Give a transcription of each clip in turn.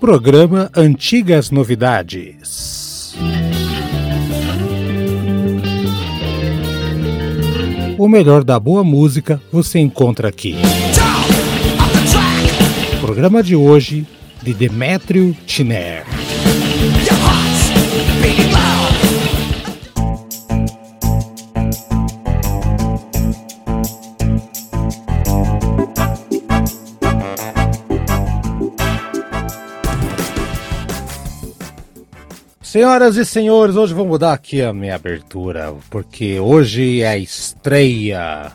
Programa Antigas Novidades. O melhor da boa música você encontra aqui. Programa de hoje de Demétrio Tiner. Senhoras e senhores, hoje vou mudar aqui a minha abertura, porque hoje é a estreia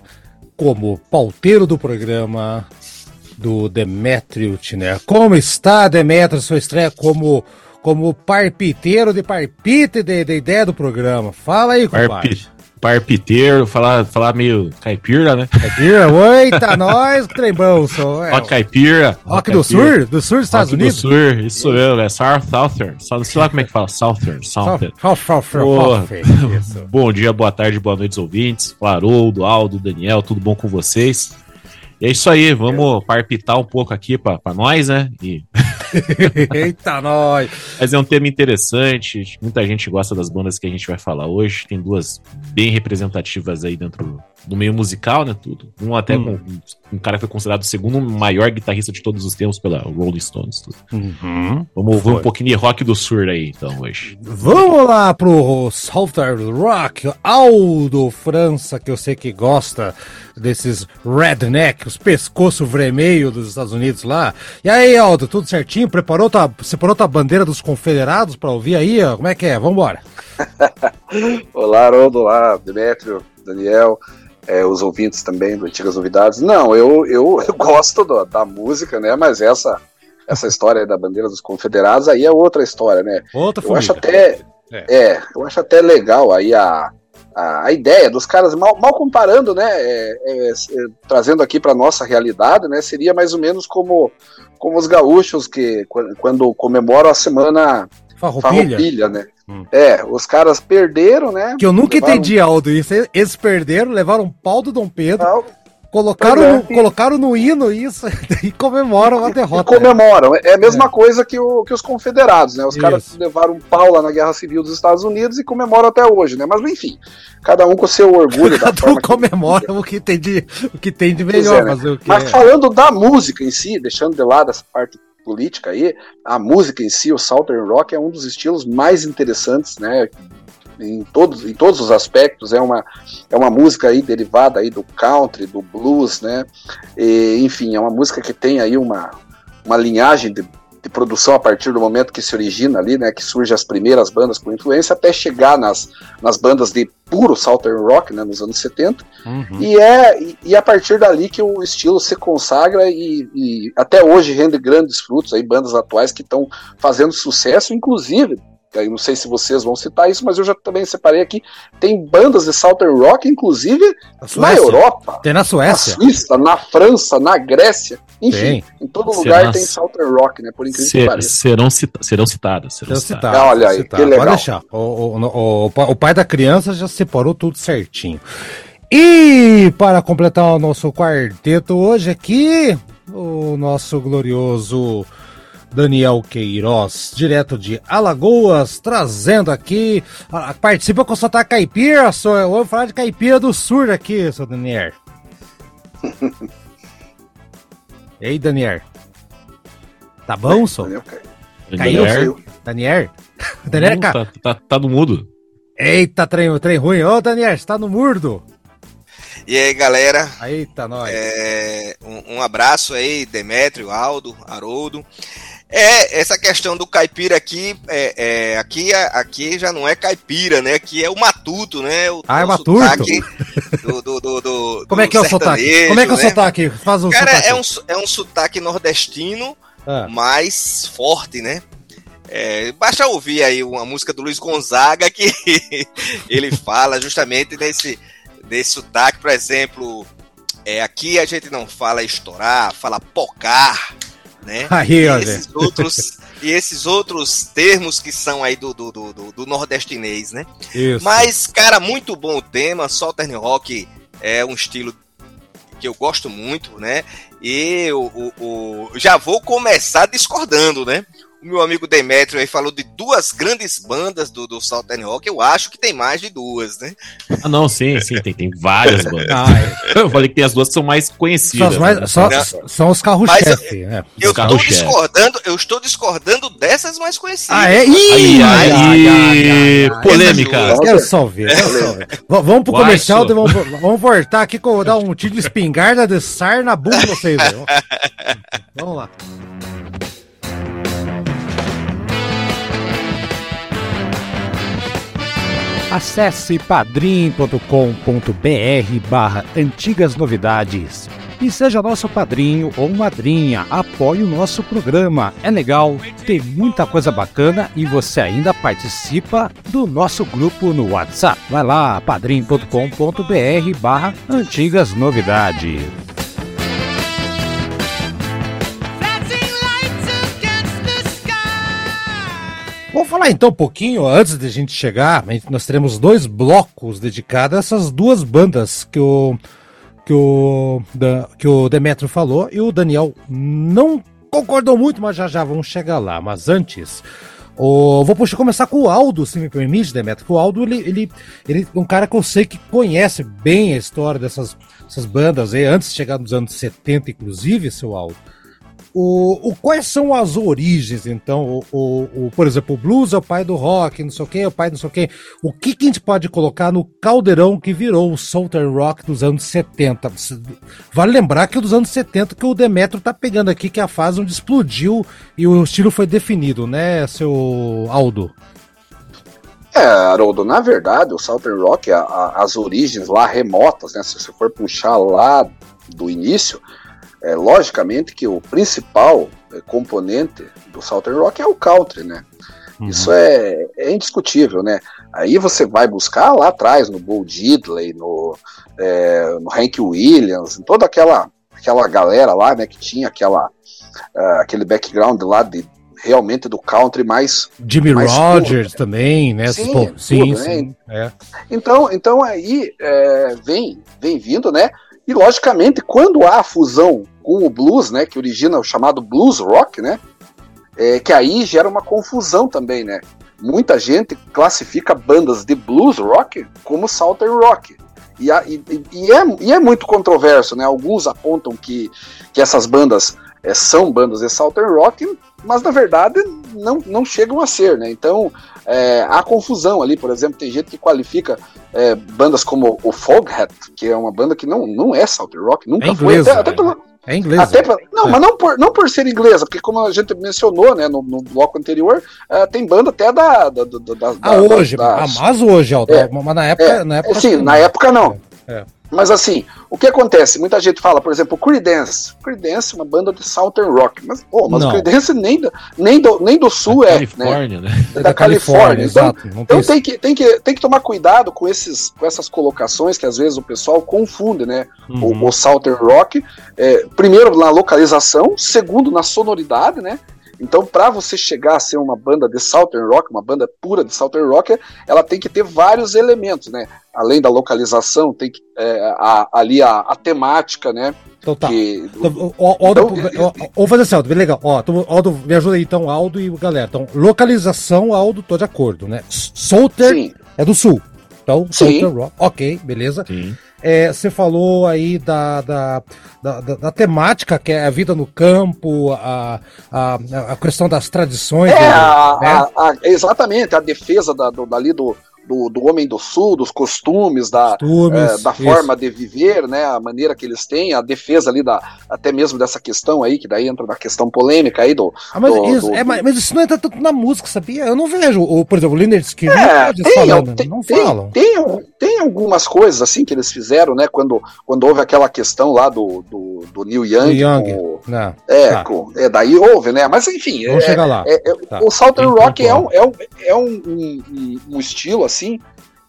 como pauteiro do programa do Demétrio Tiner. Como está, Demétrio, sua estreia como, como parpiteiro de parpite de ideia do programa? Fala aí, compadre parpiteiro, falar, falar meio caipira, né? Caipira, oita, nós, trembão, sou. É, rock caipira. Rock, do Sul? Do Sul dos Estados rock Unidos? do Sul, isso mesmo, é South Southern. Só não sei lá como é que fala, Southern, Southern. South, South, South, Bom dia, boa tarde, boa noite, ouvintes. Haroldo, Aldo, Daniel, tudo bom com vocês? E é isso aí, vamos parpitar um pouco aqui para nós, né? E... Eita, nós! Mas é um tema interessante, muita gente gosta das bandas que a gente vai falar hoje. Tem duas bem representativas aí dentro do meio musical, né? Tudo. Um até hum. um, um, cara que foi considerado o segundo maior guitarrista de todos os tempos pela Rolling Stones. Uhum. Vamos ver um pouquinho de rock do sur aí, então, hoje. Vamos lá pro Southern Rock, Aldo França, que eu sei que gosta desses redneck, os pescoço vermelho dos Estados Unidos lá. E aí, Aldo, tudo certinho? Preparou tua, separou tua bandeira dos confederados para ouvir aí? Ó? Como é que é? Vambora. Olá, Aldo, olá, Demetrio, Daniel. É, os ouvintes também do Antigas Novidades. Não, eu, eu, eu gosto do, da música, né? Mas essa essa história da bandeira dos confederados aí é outra história, né? Outra eu acho até é. é. eu acho até legal aí a, a, a ideia dos caras, mal, mal comparando, né, é, é, é trazendo aqui para nossa realidade, né, seria mais ou menos como, como os gaúchos que quando comemoram a semana Farroupilha, Farroupilha né? Hum. É, os caras perderam, né? Que eu nunca levaram... entendi, Aldo, isso. Eles perderam, levaram um pau do Dom Pedro. Não Colocaram, é, no, colocaram no hino isso e comemoram a derrota. E comemoram. Né? É a mesma é. coisa que, o, que os confederados, né? Os isso. caras levaram um pau lá na Guerra Civil dos Estados Unidos e comemoram até hoje, né? Mas enfim, cada um com seu orgulho. cada um comemora que... o, que tem de, o que tem de melhor. É, né? Mas é. falando da música em si, deixando de lado essa parte política aí, a música em si, o Southern Rock é um dos estilos mais interessantes, né? em todos, em todos os aspectos. É uma, é uma música aí derivada aí do country, do blues, né? E, enfim, é uma música que tem aí uma, uma linhagem de, de, produção a partir do momento que se origina ali, né? Que surge as primeiras bandas com influência, até chegar nas, nas bandas de puro Southern Rock, né? Nos anos 70. Uhum. E, é, e, e, a partir dali que o estilo se consagra e, e até hoje rende grandes frutos aí, bandas atuais que estão fazendo sucesso, inclusive eu não sei se vocês vão citar isso, mas eu já também separei aqui. Tem bandas de Southern Rock, inclusive na, na Europa. Tem na Suécia. Na Suíça, na França, na Grécia. Enfim, tem. em todo lugar Serão... tem Southern Rock, né? Por incrível Ser, que pareça. Serão, cita serão citadas. Serão citadas. Ah, olha aí, citadas. que legal. Pode deixar. O, o, o, o pai da criança já separou tudo certinho. E para completar o nosso quarteto hoje aqui, o nosso glorioso Daniel Queiroz, direto de Alagoas, trazendo aqui. Participa com o sotaque caipira, sou, eu vou falar de caipira do sul aqui, seu Daniel. Ei, Daniel. Tá bom, só? Daniel Caiu? Daniel? Daniel, tá, tá, tá no mudo. Eita, trem, trem ruim. Ô, Daniel, você tá no murdo. E aí, galera? Eita, nós. É, um, um, abraço aí, Demétrio, Aldo, Haroldo. É, essa questão do caipira aqui, é, é, aqui, aqui já não é caipira, né? Aqui é o matuto, né? O, ah, é matuto? Do, do, do, do, Como é que é o sotaque? Como é que é o né? sotaque? Faz um Cara, sotaque. É, um, é um sotaque nordestino, ah. mais forte, né? É, basta ouvir aí uma música do Luiz Gonzaga que ele fala justamente desse, desse sotaque, por exemplo, é, aqui a gente não fala estourar, fala pocar, né? Aí, e, esses outros, e esses outros termos que são aí do, do, do, do nordestinês, né? Isso. Mas, cara, muito bom o tema. Southern Rock é um estilo que eu gosto muito, né? E o, o, o já vou começar discordando, né? Meu amigo Demetrio aí falou de duas grandes bandas do, do Southern Rock. Eu acho que tem mais de duas, né? Ah, não, sim, sim, tem, tem várias bandas. Ah, é. Eu falei que tem as duas que são mais conhecidas. São, mais, né? só, são os carros-chefe. Né? Eu, estou discordando, eu estou discordando dessas mais conhecidas. Ah, é? Ih, polêmica. Quero só ver. Quero só ver. vamos pro comercial, vamos, vamos voltar aqui, com, dar um tiro de espingarda de sar na bunda de vocês. Vamos lá. Acesse padrim.com.br barra antigas novidades e seja nosso padrinho ou madrinha. Apoie o nosso programa. É legal, tem muita coisa bacana e você ainda participa do nosso grupo no WhatsApp. Vai lá, padrim.com.br barra antigas novidades. Vamos falar então um pouquinho, antes de a gente chegar, nós teremos dois blocos dedicados a essas duas bandas que o, que o, que o Demetrio falou e o Daniel não concordou muito, mas já já vamos chegar lá. Mas antes, o, vou puxar, começar com o Aldo, se me permite, Demetrio. O Aldo, ele, ele, ele é um cara que eu sei que conhece bem a história dessas, dessas bandas aí, antes de chegar nos anos 70, inclusive, seu Aldo. O, o, quais são as origens, então? O, o, o, por exemplo, o blues é o pai do rock, não sei o que, é o pai não sei o que. O que, que a gente pode colocar no caldeirão que virou o Southern Rock dos anos 70? Vale lembrar que é dos anos 70 que o Demetro tá pegando aqui, que é a fase onde explodiu e o estilo foi definido, né, seu Aldo? É, Haroldo, na verdade, o Southern Rock, a, a, as origens lá remotas, né, se você for puxar lá do início, é, logicamente que o principal é, componente do Southern Rock é o country, né? Uhum. Isso é, é, indiscutível, né? Aí você vai buscar lá atrás, no Bo Diddley, no, é, no Hank Williams, em toda aquela, aquela galera lá, né, que tinha aquela, uh, aquele background lá de realmente do country mais Jimmy mais Rogers puro, né? também, né? Sim, Pô, sim, tudo, né? sim. É. Então, então aí é, vem, vem vindo, né? E logicamente, quando há a fusão com o blues, né, que origina o chamado blues rock, né, é, que aí gera uma confusão também, né? Muita gente classifica bandas de blues rock como southern rock. E, a, e, e, é, e é muito controverso, né? Alguns apontam que, que essas bandas é, são bandas de southern rock, mas na verdade não, não chegam a ser, né? Então é, há confusão ali, por exemplo, tem gente que qualifica é, bandas como o Foghat, que é uma banda que não, não é southern rock, nunca é foi. Até, até pelo, é inglesa. Até pra, não, é. mas não por, não por ser inglesa, porque como a gente mencionou né, no, no bloco anterior, uh, tem banda até da. da, da, da ah, hoje, da, ah, mas hoje, Aldo, é, mas na época. É, na época sim, na época não. É. Mas assim, o que acontece? Muita gente fala, por exemplo, Creedence. Creedence é uma banda de Southern Rock. Mas, pô, mas Creedence nem do, nem do, nem do sul da é. Califórnia, né? né? É da, da Califórnia, Califórnia. Então, exato. então tem, que, tem, que, tem que tomar cuidado com, esses, com essas colocações que às vezes o pessoal confunde, né? Uhum. O, o Southern Rock. É, primeiro na localização, segundo na sonoridade, né? Então, para você chegar a ser uma banda de Southern Rock, uma banda pura de Southern Rock, ela tem que ter vários elementos, né? Além da localização, tem que é, a, ali a, a, temática, né? Então tá. Que, então, ó, ó, então, vamos fazer assim, Aldo, bem legal. Ó, Aldo, me ajuda aí então, Aldo e galera. Então, localização, Aldo, tô de acordo, né? Southern é do sul. Então, Southern Rock. Ok, beleza. Sim. É, você falou aí da, da, da, da, temática, que é a vida no campo, a, a, a questão das tradições. É, né? a, a, exatamente, a defesa da, do, dali do, do, do homem do sul, dos costumes, da, costumes, é, da forma de viver, né, a maneira que eles têm, a defesa ali da, até mesmo dessa questão aí, que daí entra na questão polêmica aí do. Ah, mas, do, isso, do, é, mas isso não entra tanto na música, sabia? Eu não vejo, o, por exemplo, o Leonard Skinner é, tem, falando, tem, não tem, falam. Tem, tem, algumas coisas assim que eles fizeram, né, quando, quando houve aquela questão lá do, do, do Neil Young. Young. Com, não, é, tá. com, é, daí houve, né, mas enfim. Vamos é, chegar lá. É, é, tá. O Southern Rock é, um, é, um, é um, um, um estilo assim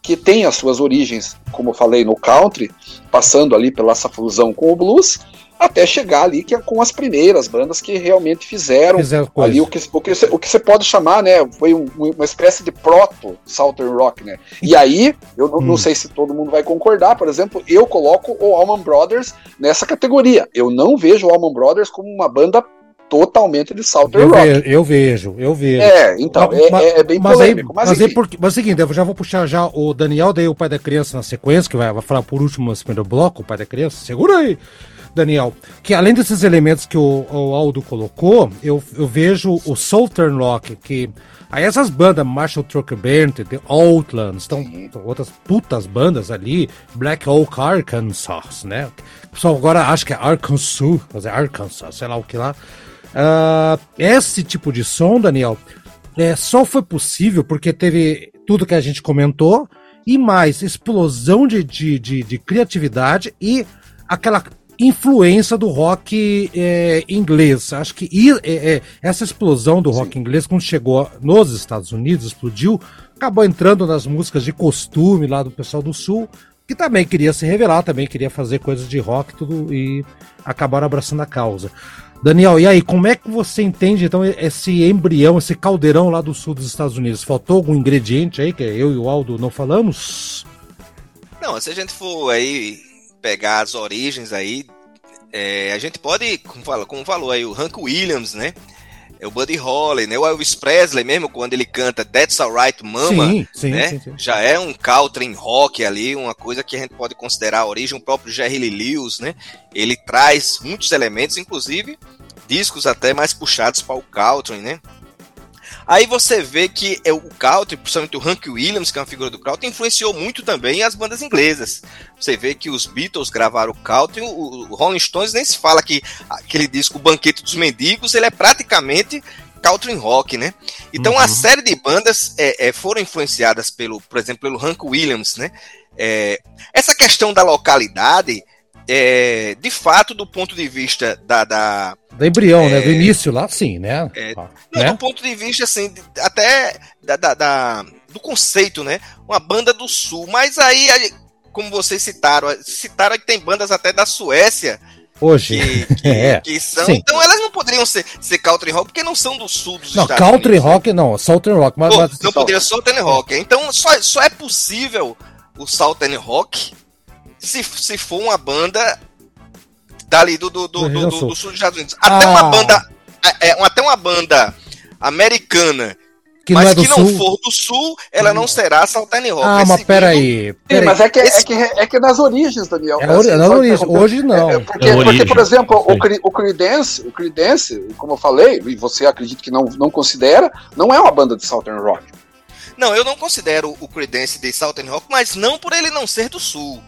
que tem as suas origens, como eu falei, no country, passando ali pela essa fusão com o blues, até chegar ali que é com as primeiras bandas que realmente fizeram, fizeram ali o que, o, que, o que você pode chamar, né, foi um, uma espécie de proto Southern Rock, né, e aí, eu não, hum. não, sei se todo mundo vai concordar, por exemplo, eu coloco o Allman Brothers nessa categoria, eu não vejo o Allman Brothers como uma banda totalmente de Southern eu Rock. Vejo, eu vejo, eu vejo. É, então, mas, é, é, bem mas polêmico. Aí, mas, mas, aí porque, mas é o seguinte, eu já vou puxar já o Daniel, daí o pai da criança na sequência, que vai, vai falar por último no primeiro bloco, o pai da criança. Segura aí! Daniel, que além desses elementos que o, o Aldo colocou, eu, eu vejo o Southern Rock, que aí essas bandas, Marshall Trucker Band, The Outlands, estão outras putas bandas ali, Black Oak Arkansas, né? O pessoal agora acha que é Arkansas, mas é Arkansas, sei lá o que lá. Uh, esse tipo de som, Daniel, é, só foi possível porque teve tudo que a gente comentou e mais explosão de, de, de, de criatividade e aquela influência do rock é, inglês. Acho que é, é, essa explosão do rock Sim. inglês, quando chegou nos Estados Unidos, explodiu, acabou entrando nas músicas de costume lá do pessoal do Sul, que também queria se revelar, também queria fazer coisas de rock tudo, e acabaram abraçando a causa. Daniel, e aí, como é que você entende então esse embrião, esse caldeirão lá do sul dos Estados Unidos? Faltou algum ingrediente aí que eu e o Aldo não falamos? Não, se a gente for aí pegar as origens aí, é, a gente pode, como, fala, como falou aí, o Hank Williams, né? É o Buddy Holly, né? O Elvis Presley mesmo, quando ele canta That's Alright Mama, sim, sim, né? Sim, já é um country rock ali, uma coisa que a gente pode considerar a origem. O próprio Jerry Lee Lewis, né? Ele traz muitos elementos, inclusive discos até mais puxados para o country, né? Aí você vê que é o country, principalmente o Hank Williams, que é uma figura do country, influenciou muito também as bandas inglesas. Você vê que os Beatles gravaram o country, o, Rolling Stones nem se fala que aquele disco o Banquete dos Mendigos, ele é praticamente country rock, né? Então uhum. a série de bandas é, é, foram influenciadas pelo, por exemplo, pelo Hank Williams, né? É, essa questão da localidade é, de fato, do ponto de vista da. Da, da embrião, é, né? Do início lá, sim, né? É, não, né? do ponto de vista, assim, até da, da, da, do conceito, né? Uma banda do sul. Mas aí, como vocês citaram, citaram que tem bandas até da Suécia. Hoje. Que, que, é. que são. Sim. Então elas não poderiam ser, ser country rock, porque não são do sul dos não, Estados country Unidos. Country rock não, southern rock. Mas, Pô, mas... Não poderia southern rock. Então só, só é possível o southern rock se, se for uma banda dali do, do, do, do, do, do sul dos Estados Unidos. Até ah. uma banda. É, é, até uma banda americana que mas não é do que sul. não for do sul, ela não será Saltine Rock. Ah, mas peraí. Pera Sim, mas é que, é, que, é que nas origens, Daniel. É, assim, nas origens. Hoje não. É, porque, é porque, por exemplo, o, o Creedence, o Creedence, como eu falei, e você acredita que não, não considera, não é uma banda de Southern Rock. Não, eu não considero o Creedence de Southern Rock, mas não por ele não ser do sul.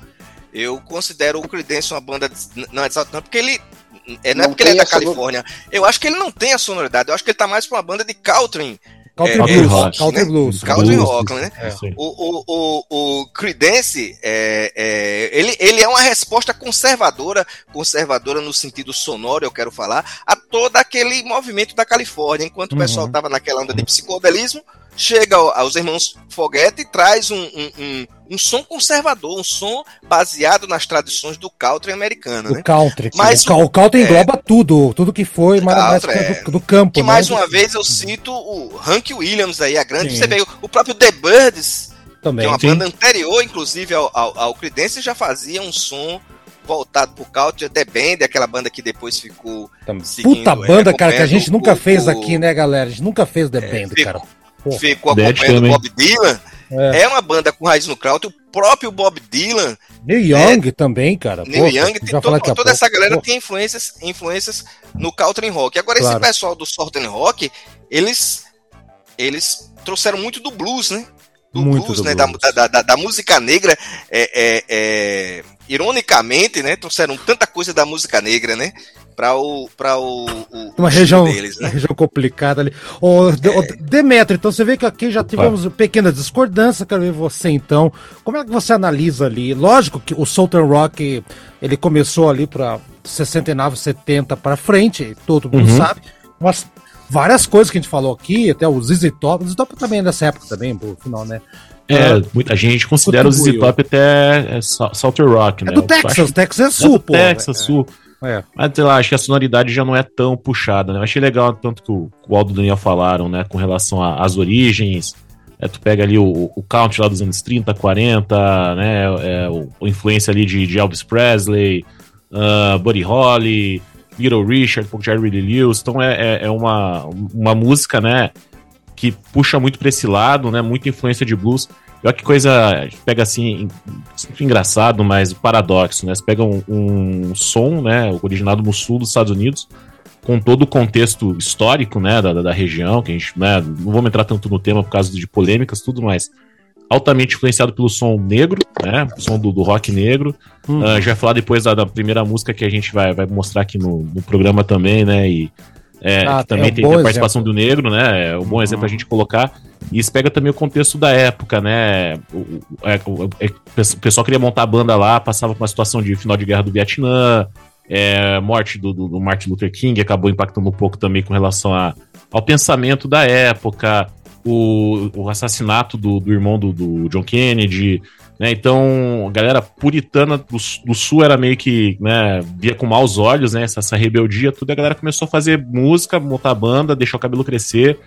Eu considero o Creedence uma banda. Não é não, porque ele. É, não, não é porque ele é da Califórnia. Eu acho que ele não tem a sonoridade. Eu acho que ele tá mais pra uma banda de country. Country é, Blues. Rock, country né? Blues. Country blues, Rock, né? É. O, o, o, o Creedence, é, é, ele, ele é uma resposta conservadora, conservadora no sentido sonoro, eu quero falar, a todo aquele movimento da Califórnia. Enquanto uhum. o pessoal tava naquela onda de psicodelismo, chega aos irmãos Foguete e traz um, um, um, um, som conservador, um som baseado nas tradições do country americano. Do né? country. Mas o, o country é, engloba tudo, tudo que foi mais é, do, do, campo. Que né? mais uma vez eu cito o Hank Williams aí, a grande. Sim. Você vê o próprio The Birds, também, que é uma sim. banda anterior, inclusive, ao, ao, ao Creedence, já fazia um som voltado pro country, The Band, aquela banda que depois ficou. Puta banda, cara, que a gente nunca fez aqui, né, galera? A gente nunca fez The é, Band, cara ficou acompanhando o Bob Dylan. É. é. uma banda com raiz no crowd, o próprio Bob Dylan. Neil Young é, também, cara. Neil Pô, Young, tem, toda, toda essa galera Pô. tem influências, influências no country rock. Agora, claro. esse pessoal do Southern Rock, eles, eles trouxeram muito do blues, né? Do muito blues, do né? Blues. Da, da, da, da, música negra. É, é, é, ironicamente, né? Trouxeram tanta coisa da música negra, né? Para o para o, o uma região deles, né? uma região complicada ali. O, é. Demetrio, então você vê que aqui já tivemos Opa. pequena discordância. Quero ver você então. Como é que você analisa ali? Lógico que o Southern Rock ele começou ali para 69, 70 para frente, todo mundo uhum. sabe. Mas várias coisas que a gente falou aqui, até o ZZ Top, o ZZ Top também é dessa época também, por final, né? É, é, muita gente considera o ZZ Top até é, Southern Rock, né? É do Texas, Texas é sul, é pô. Texas, é. sul. É. Mas sei lá, acho que a sonoridade já não é tão puxada, né? Eu achei legal tanto que o, Aldo e o Daniel falaram, né? Com relação às origens. É, tu pega ali o, o count lá dos anos 30, 40, né? É, o, a influência ali de, de Elvis Presley, uh, Buddy Holly, Little Richard, pouco Jerry Lee Lewis. Então é, é, é, uma, uma música, né, que puxa muito para esse lado, né, muita influência de blues. Olha que coisa, pega assim, engraçado, mas paradoxo, né? Você pega um, um, som, né, originado no sul dos Estados Unidos, com todo o contexto histórico, né, da, da região, que a gente, né, não vamos entrar tanto no tema por causa de polêmicas, tudo mais altamente influenciado pelo som negro, né? O som do, do rock negro. Hum. Uh, vai falar depois da, da, primeira música que a gente vai, vai mostrar aqui no, no programa também, né? E é, ah, também é um tem, a participação exemplo. do negro, né? É um bom uhum. exemplo a gente colocar. E isso pega também o contexto da época, né? O, é, o, é, o pessoal queria montar a banda lá, passava por uma situação de final de guerra do Vietnã, é, morte do, do, do, Martin Luther King acabou impactando um pouco também com relação a, ao pensamento da época, o, o assassinato do, do irmão do, John Kennedy, né? Então, a galera puritana do, do, sul era meio que, né, via com maus olhos, né, essa, essa rebeldia, tudo, e a galera começou a fazer música, montar banda, deixar o cabelo crescer,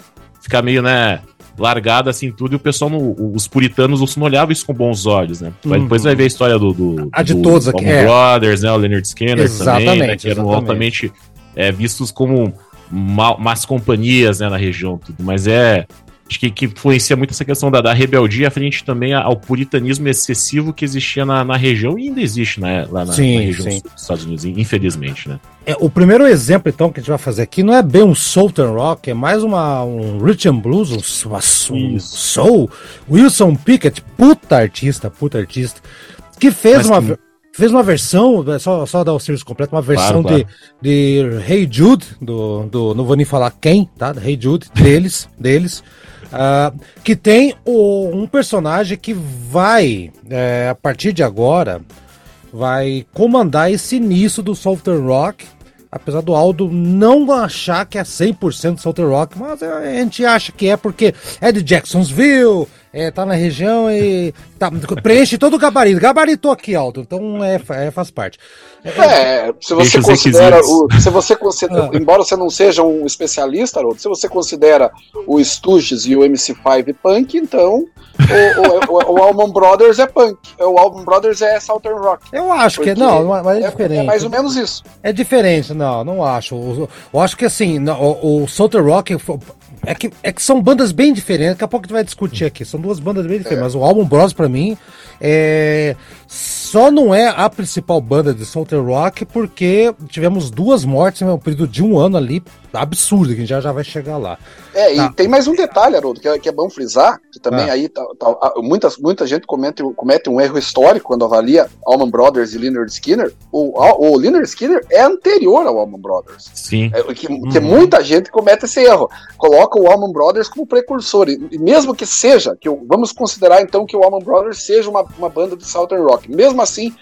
ficar meio, né, largada assim tudo, e o pessoal, no, os puritanos, não olhavam isso com bons olhos, né? Uhum. Depois vai ver a história do, do, a de do, todos aqui, é. Brothers, né, o Leonard Skinner exatamente, também, né, que eram exatamente. altamente é, vistos como más companhias, né, na região, tudo, mas é Acho que, que influencia muito essa questão da, da rebeldia frente também ao puritanismo excessivo que existia na, na região e ainda existe né, lá na, sim, na região sim. dos Estados Unidos, infelizmente, né? É, o primeiro exemplo, então, que a gente vai fazer aqui não é bem um Southern Rock, é mais uma, um rhythm blues, um, um soul. Wilson Pickett, puta artista, puta artista, que fez Mas uma... Que fez uma versão, é só, só dar o serviço completo, uma versão claro, claro. De, de Hey Jude, do, do, não vou nem falar quem, tá? Hey Jude, deles, deles. Uh, que tem o, um personagem que vai, é, a partir de agora, vai comandar esse início do Southern Rock. Apesar do Aldo não achar que é 100% Southern Rock, mas a gente acha que é porque é de Jacksonville, é, tá na região e tá, preenche todo o gabarito. Gabaritou aqui, Alto, então é, é faz parte. É, se você considera, o, se você considera, ah. embora você não seja um especialista, Haroldo, se você considera o Stooges e o MC5 punk, então o, o, o, Allman Brothers é punk, o Allman Brothers é Southern Rock. Eu acho que não, mas é, é diferente. É mais ou menos isso. É diferente, não, não acho. Eu acho que assim, o, o Southern Rock é que, é que são bandas bem diferentes, daqui a pouco a gente vai discutir aqui. São duas bandas bem diferentes, é. mas o Album Bros, pra mim, é, só não é a principal banda de Southern Rock porque tivemos duas mortes em um período de um ano ali, absurdo, que a gente já, já vai chegar lá. É, tá. e tem mais um detalhe, Haroldo, que é, que é bom frisar, que também ah. aí tá, tá, muitas, muita gente comete, comete um erro histórico quando avalia Allman Brothers e Leonard Skinner. O, o Leonard Skinner é anterior ao Allman Brothers. Sim. É, que, uhum. que muita gente comete esse erro. Coloca o Allman Brothers como precursor. E, e mesmo que seja, que vamos considerar então que o Allman Brothers seja uma, uma banda de Southern Rock. Mesmo assim,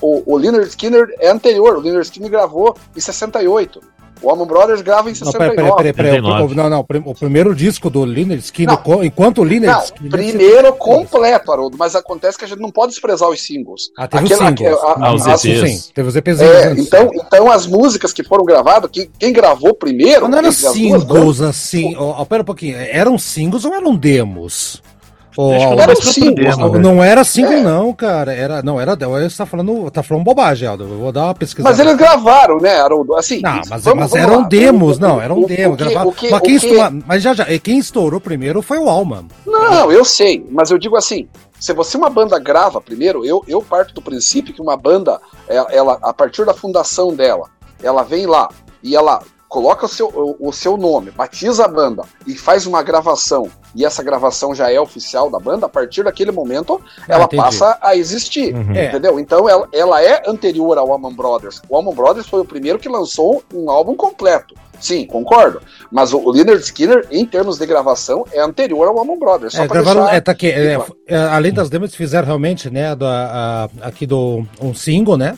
o, o Leonard Skinner é anterior. O Leonard Skinner gravou em 68. O Allman Brothers grava em 69. Não, peraí, peraí, peraí, O, não, não, o primeiro disco do Lynyrd Skinner, não, enquanto o Lynyrd não, Skinner... primeiro completo, Haroldo, mas acontece que a gente não pode desprezar os singles. Ah, teve Aquela, os singles. A, a, ah, os as, sim, teve os EPs. É, então, então as músicas que foram gravadas, quem, quem gravou primeiro... Não eram singles, assim, ó, pera um pouquinho, eram singles ou eram demos? Oh, era single, né? não era single, é. não, cara. Era, não, era. Você tá falando, tá falando bobagem, Aldo. Eu vou dar uma pesquisa. Mas eles gravaram, né, Haroldo? Assim, não, mas, vamos, mas vamos eram lá. demos, não, eram o, demos. O que, mas, quem estourou, mas já, já, quem estourou primeiro foi o Alma. Não, eu sei, mas eu digo assim. Se você uma banda grava primeiro, eu, eu parto do princípio que uma banda, ela, ela a partir da fundação dela, ela vem lá e ela coloca o seu, o, o, seu nome, batiza a banda e faz uma gravação, e essa gravação já é oficial da banda, a partir daquele momento ah, ela entendi. passa a existir, uhum. É. entendeu? Então ela, ela é anterior ao Allman Brothers. O Allman Brothers foi o primeiro que lançou um álbum completo. Sim, concordo. Mas o, o Leonard Skinner, em termos de gravação, é anterior ao Allman Brothers. Só é, gravaram, deixar... é, tá aqui, é, é, além das demos, fizeram realmente, né, do, a, aqui do um single, né?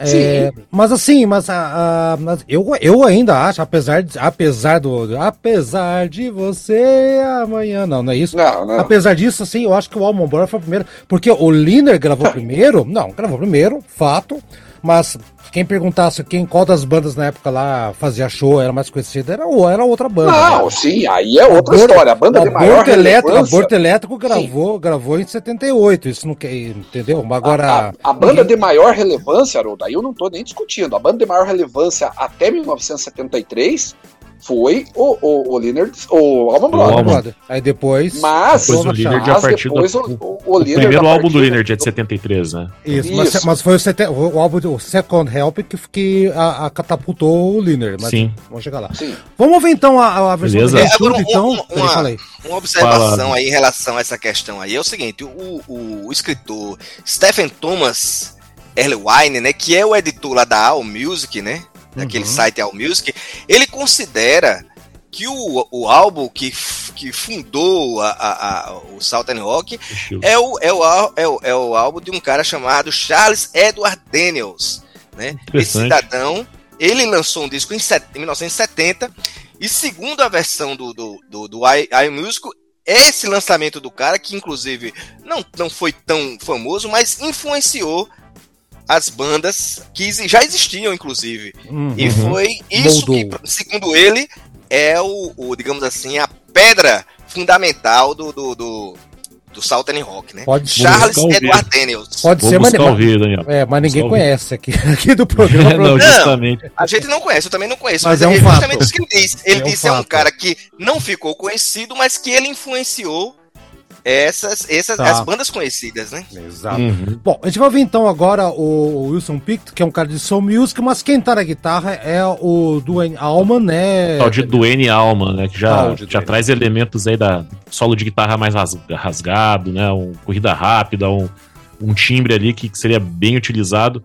É, mas assim, mas, a, a, mas, eu, eu ainda acho, apesar de, apesar do, apesar de você amanhã, não, não é isso? Não, não. Apesar disso, assim, eu acho que o Almond Brothers foi o primeiro, porque o Liner gravou primeiro, não, gravou primeiro, fato. Mas quem perguntasse quem, qual das bandas na época lá fazia show, era mais conhecida, era, era outra banda. Não, né? sim, aí é outra história. A banda de maior Aborto Elétrico, Aborto Elétrico gravou, gravou em 78, isso não quer, entendeu? Agora... A, a, a banda ninguém... de maior relevância, Haroldo, aí eu não tô nem discutindo, a banda de maior relevância até 1973 foi o, o, o Leonard, o Alman Brothers. Aí depois. Mas, depois o Leonard a partir depois do, o, o, o primeiro álbum do Leonard é de 73, né? Isso, Isso. Mas, mas, foi o, sete, o álbum o Second Help que, que a, a catapultou o Leonard. Sim. Vamos chegar lá. Sim. Vamos ver então a, a versão Beleza. do Agora, então. Um, uma, uma observação Fala. aí em relação a essa questão aí é o seguinte: o, o, o escritor Stephen Thomas Erlewine, né, que é o editor lá da All Music, né? Daquele uhum. site All Music, ele considera que o, o álbum que, que fundou a, a, a, o Southern Rock é o, é, o, é, o, é o álbum de um cara chamado Charles Edward Daniels. Né? Esse cidadão, ele lançou um disco em, set, em 1970 e segundo a versão do, do, do, do I, I Music, esse lançamento do cara, que inclusive não, não foi tão famoso, mas influenciou as bandas que já existiam, inclusive. Uhum. E foi isso Moldou. que, segundo ele, é o, o, digamos assim, a pedra fundamental do, do, do, do Southern Rock, né? Pode Charles Edward Daniels. Pode Vou ser, mas, ouvir, Daniel. É, mas ninguém conhece aqui, aqui do programa. não, justamente. a gente não conhece, eu também não conheço. Mas, mas é, um justamente isso que ele disse. Ele é um disse é um cara que não ficou conhecido, mas que ele influenciou essas, essas tá. as bandas conhecidas, né? Exato. Uhum. Bom, a gente vai ver então agora o Wilson Pickett, que é um cara de soul music, mas quem tá na guitarra é o Duane Allman, né? O de Duane Allman, né? Que já, já traz elementos aí da solo de guitarra mais rasgado, né? Um corrida rápida, um, um timbre ali que, que seria bem utilizado.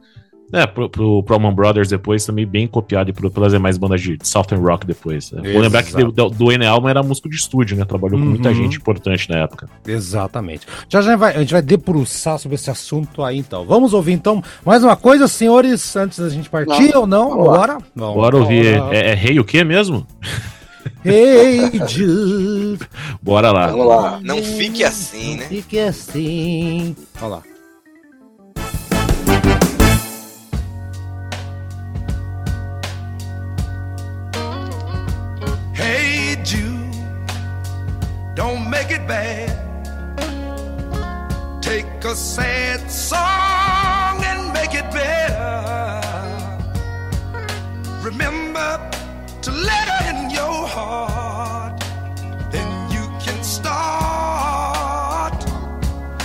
É, pro, pro, pro Brothers depois também bem copiado e pelas demais bandas de Southern Rock depois. Né? Vou lembrar que do, do N Alman era músico de estúdio, né? Trabalhou uhum. com muita uhum. gente importante na época. Exatamente. Já já vai, a gente vai debruçar sobre esse assunto aí então. Vamos ouvir então mais uma coisa, senhores, antes da gente partir não. ou não? Bora? Não. Bora ouvir. É, é rei o quê mesmo? Hey Jude. Bora lá. Vamos lá. Não fique assim, né? Fique assim. Olha lá. Bad. Take a sad song and make it better. Remember to let her in your heart, then you can start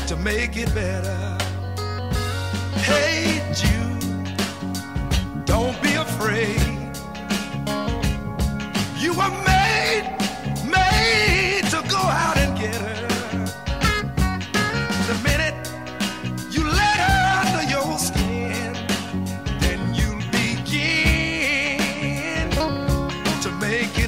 to make it better. make it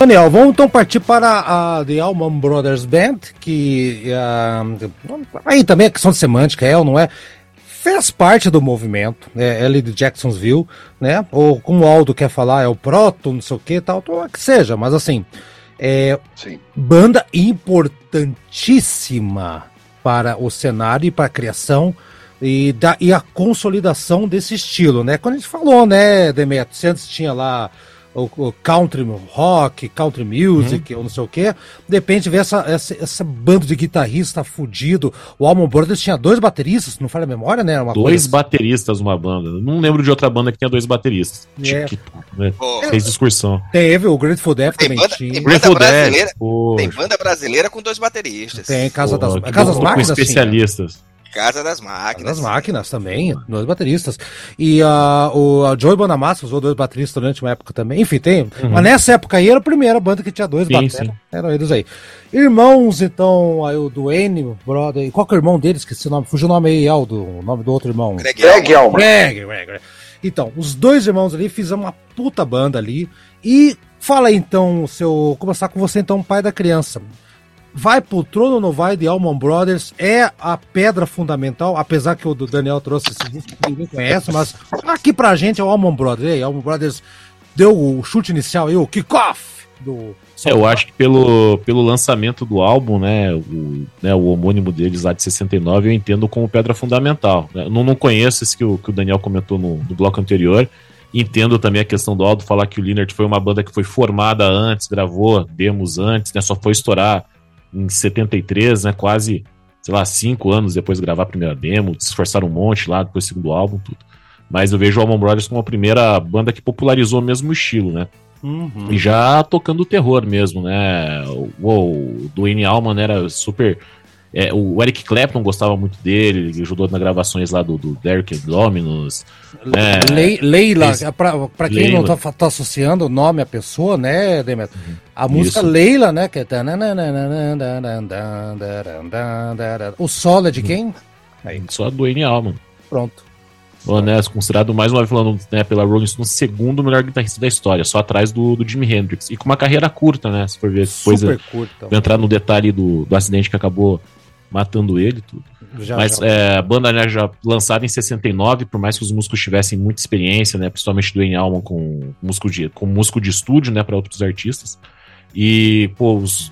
Daniel, vamos então partir para a The Allman Brothers Band, que uh, aí também é questão de semântica, é ou não é? Fez parte do movimento, né? Ele de Jacksonville, né? Ou como o Aldo quer falar, é o Proto, não sei o que tal, que seja, mas assim, é Sim. banda importantíssima para o cenário e para a criação e, da, e a consolidação desse estilo, né? Quando a gente falou, né, Demetrio, antes tinha lá o, o country rock, country music, uhum. ou não sei o que. De repente vê essa, essa, essa banda de guitarrista fudido. O Almond Brothers tinha dois bateristas, não falha a memória, né? Uma dois coisa... bateristas uma banda. Não lembro de outra banda que tinha dois bateristas. É. Que, né? oh. Fez discursão. Teve, o Grateful Death também banda, tinha. Tem banda, brasileira, tem banda brasileira com dois bateristas. Tem Casa das, Casa das Máquinas. Com especialistas. Casa das Máquinas. Casa das Máquinas também, dois bateristas. E uh, o a Joey Bonamassa usou dois bateristas durante uma época também. Enfim, tem. Uhum. Mas nessa época aí era a primeira banda que tinha dois bateristas. Eram eles aí. Irmãos, então, aí o Duane, brother. E qual que é o irmão deles? Que esse nome? Fugiu o nome aí, Aldo, o nome do outro irmão. Greg Elman. Greg, Greg, Greg. Então, os dois irmãos ali fizeram uma puta banda ali. E fala aí, então, seu. Começar com você, então, pai da criança vai pro trono ou não vai de Almond Brothers é a pedra fundamental, apesar que o Daniel trouxe esse disco que ninguém conhece, mas aqui pra gente é o Almond Brothers. aí, Almond Brothers deu o chute inicial aí, o kickoff do. É, eu acho que pelo, pelo lançamento do álbum, né o, né, o homônimo deles lá de 69, eu entendo como pedra fundamental. Né? Não, não conheço esse que o, que o Daniel comentou no, no bloco anterior. Entendo também a questão do Aldo falar que o Leonard foi uma banda que foi formada antes, gravou demos antes, né? Só foi estourar em 73, né? Quase, sei lá, cinco anos depois de gravar a primeira demo, se esforçaram um monte lá, depois do segundo álbum, tudo. Mas eu vejo o Allman Brothers como a primeira banda que popularizou mesmo o estilo, né? Uhum. E já tocando o terror mesmo, né? O, o Dwayne Allman era super é, o Eric Clapton gostava muito dele, ele ajudou nas gravações lá do, do Derek Dominus. Né? Le Leila, para quem Leila. não tá, tá, associando o nome à pessoa, né, Demetrio? Uhum. A música Isso. Leila, né? Que é... O solo é de quem? Aí. Só do Wayne Allman. Pronto. Honesto, considerado mais uma vez falando né, pela Rolling Stone, o segundo melhor guitarrista da história, só atrás do, do Jimi Hendrix. E com uma carreira curta, né? Se for ver. Super curta. entrar no detalhe do, do acidente que acabou matando ele tudo. Já, Mas já. É, a banda né, já lançada em 69, por mais que os músicos tivessem muita experiência, né, principalmente do Ian Allman com músico de, com músico de estúdio, né, para outros artistas. E, pô, os,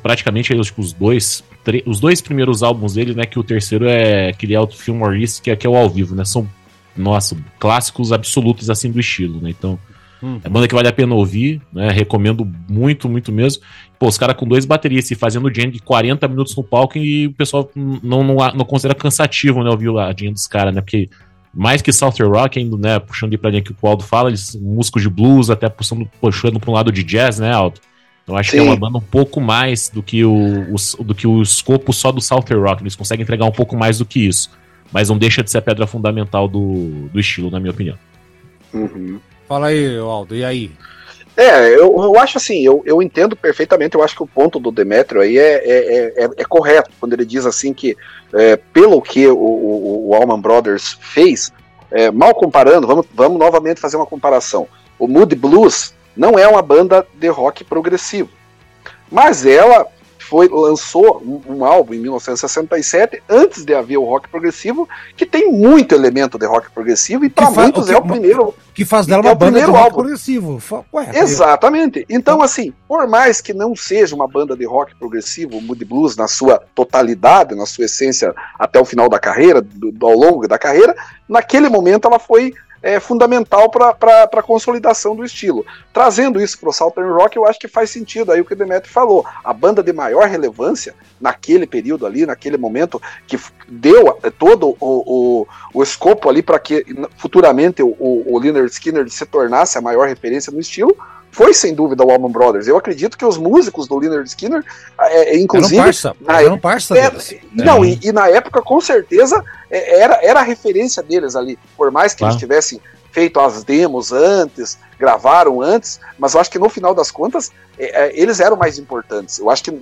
praticamente os, os dois os dois primeiros álbuns dele, né, que o terceiro é aquele Auto Film Maurice, que é, que é o ao vivo, né, são, nossa, clássicos absolutos, assim, do estilo, né, então Hum. É banda que vale a pena ouvir, né? Recomendo muito, muito mesmo. Pô, os caras com dois baterias e fazendo jam de 40 minutos no palco e o pessoal não, não, não considera cansativo, né? Ouvir a jam dos caras, né? Porque mais que Southern Rock, ainda, né? Puxando de pra linha que o Aldo fala, eles músicos de blues, até puxando, puxando pra um lado de jazz, né, Aldo? Eu acho Sim. que é uma banda um pouco mais do que o, o, do que o escopo só do Southern Rock. Eles conseguem entregar um pouco mais do que isso. Mas não deixa de ser a pedra fundamental do, do estilo, na minha opinião. Uhum. Fala aí, Aldo, e aí? É, eu, eu acho assim, eu, eu entendo perfeitamente, eu acho que o ponto do Demetrio aí é, é, é, é correto, quando ele diz assim que, é, pelo que o, o, o Allman Brothers fez, é, mal comparando, vamos, vamos novamente fazer uma comparação. O Moody Blues não é uma banda de rock progressivo, mas ela foi lançou um, um, álbum em 1967, antes de haver o rock progressivo, que tem muito elemento de rock progressivo, e para muitos que, é o primeiro. Que faz dela é uma banda de rock álbum. progressivo. Ué, Exatamente. Então, assim, por mais que não seja uma banda de rock progressivo, o Moody Blues, na sua totalidade, na sua essência, até o final da carreira, do, do ao longo da carreira, naquele momento ela foi é, fundamental para a consolidação do estilo. Trazendo isso para o Southern Rock, eu acho que faz sentido aí o que o Demetri falou. A banda de maior relevância naquele período ali, naquele momento, que deu é, todo o, o, o escopo ali para que futuramente o, o, o Leonard Skinner se tornasse a maior referência no estilo, foi sem dúvida o Allman Brothers. Eu acredito que os músicos do Leonard Skinner, é, é inclusive. Era um parça, na, era um parça é, deles. Não, é. e, e, na época, com certeza, era, era a referência deles ali. Por mais que eles tivessem feito as demos antes, gravaram antes, mas eu acho que no final das contas é, é eles eram mais importantes. Eu acho que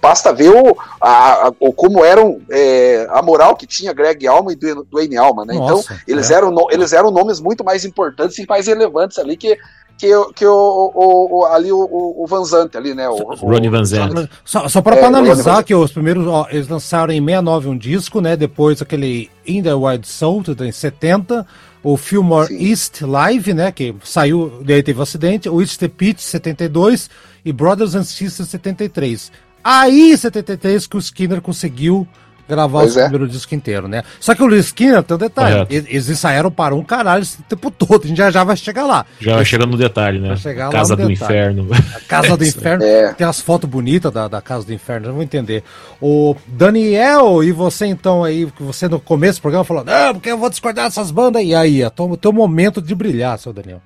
basta ver o, a, a, o como eram é, a moral que tinha Greg Alma e Dwayne Alma, né? Então, Nossa, então eles, é. eram, eles eram nomes muito mais importantes e mais relevantes ali que que, que o, o, o ali o, o Van Zandt ali, né? O, Ronnie Van Zandt. Só, só para é, analisar que os primeiros, ó, eles lançaram em 69 um disco, né? Depois aquele In the Wild Soul, em 70, o Fillmore Sim. East Live, né? Que saiu, daí teve um acidente, o East the Pitch 72 e Brothers and Sisters 73. Aí, em 73, que o Skinner conseguiu gravar pois o é. primeiro disco inteiro, né? Só que o Luiz Skinner tem um detalhe. Eles, eles ensaiaram para um caralho esse tempo todo. A gente já, já vai chegar lá. Já vai chegando no detalhe, né? Casa do detalhe. Inferno. A Casa do Inferno. É. Tem as fotos bonitas da, da Casa do Inferno, não vou entender. O Daniel, e você então aí, que você no começo do programa falou, não, porque eu vou discordar dessas bandas. E aí, é o teu momento de brilhar, seu Daniel.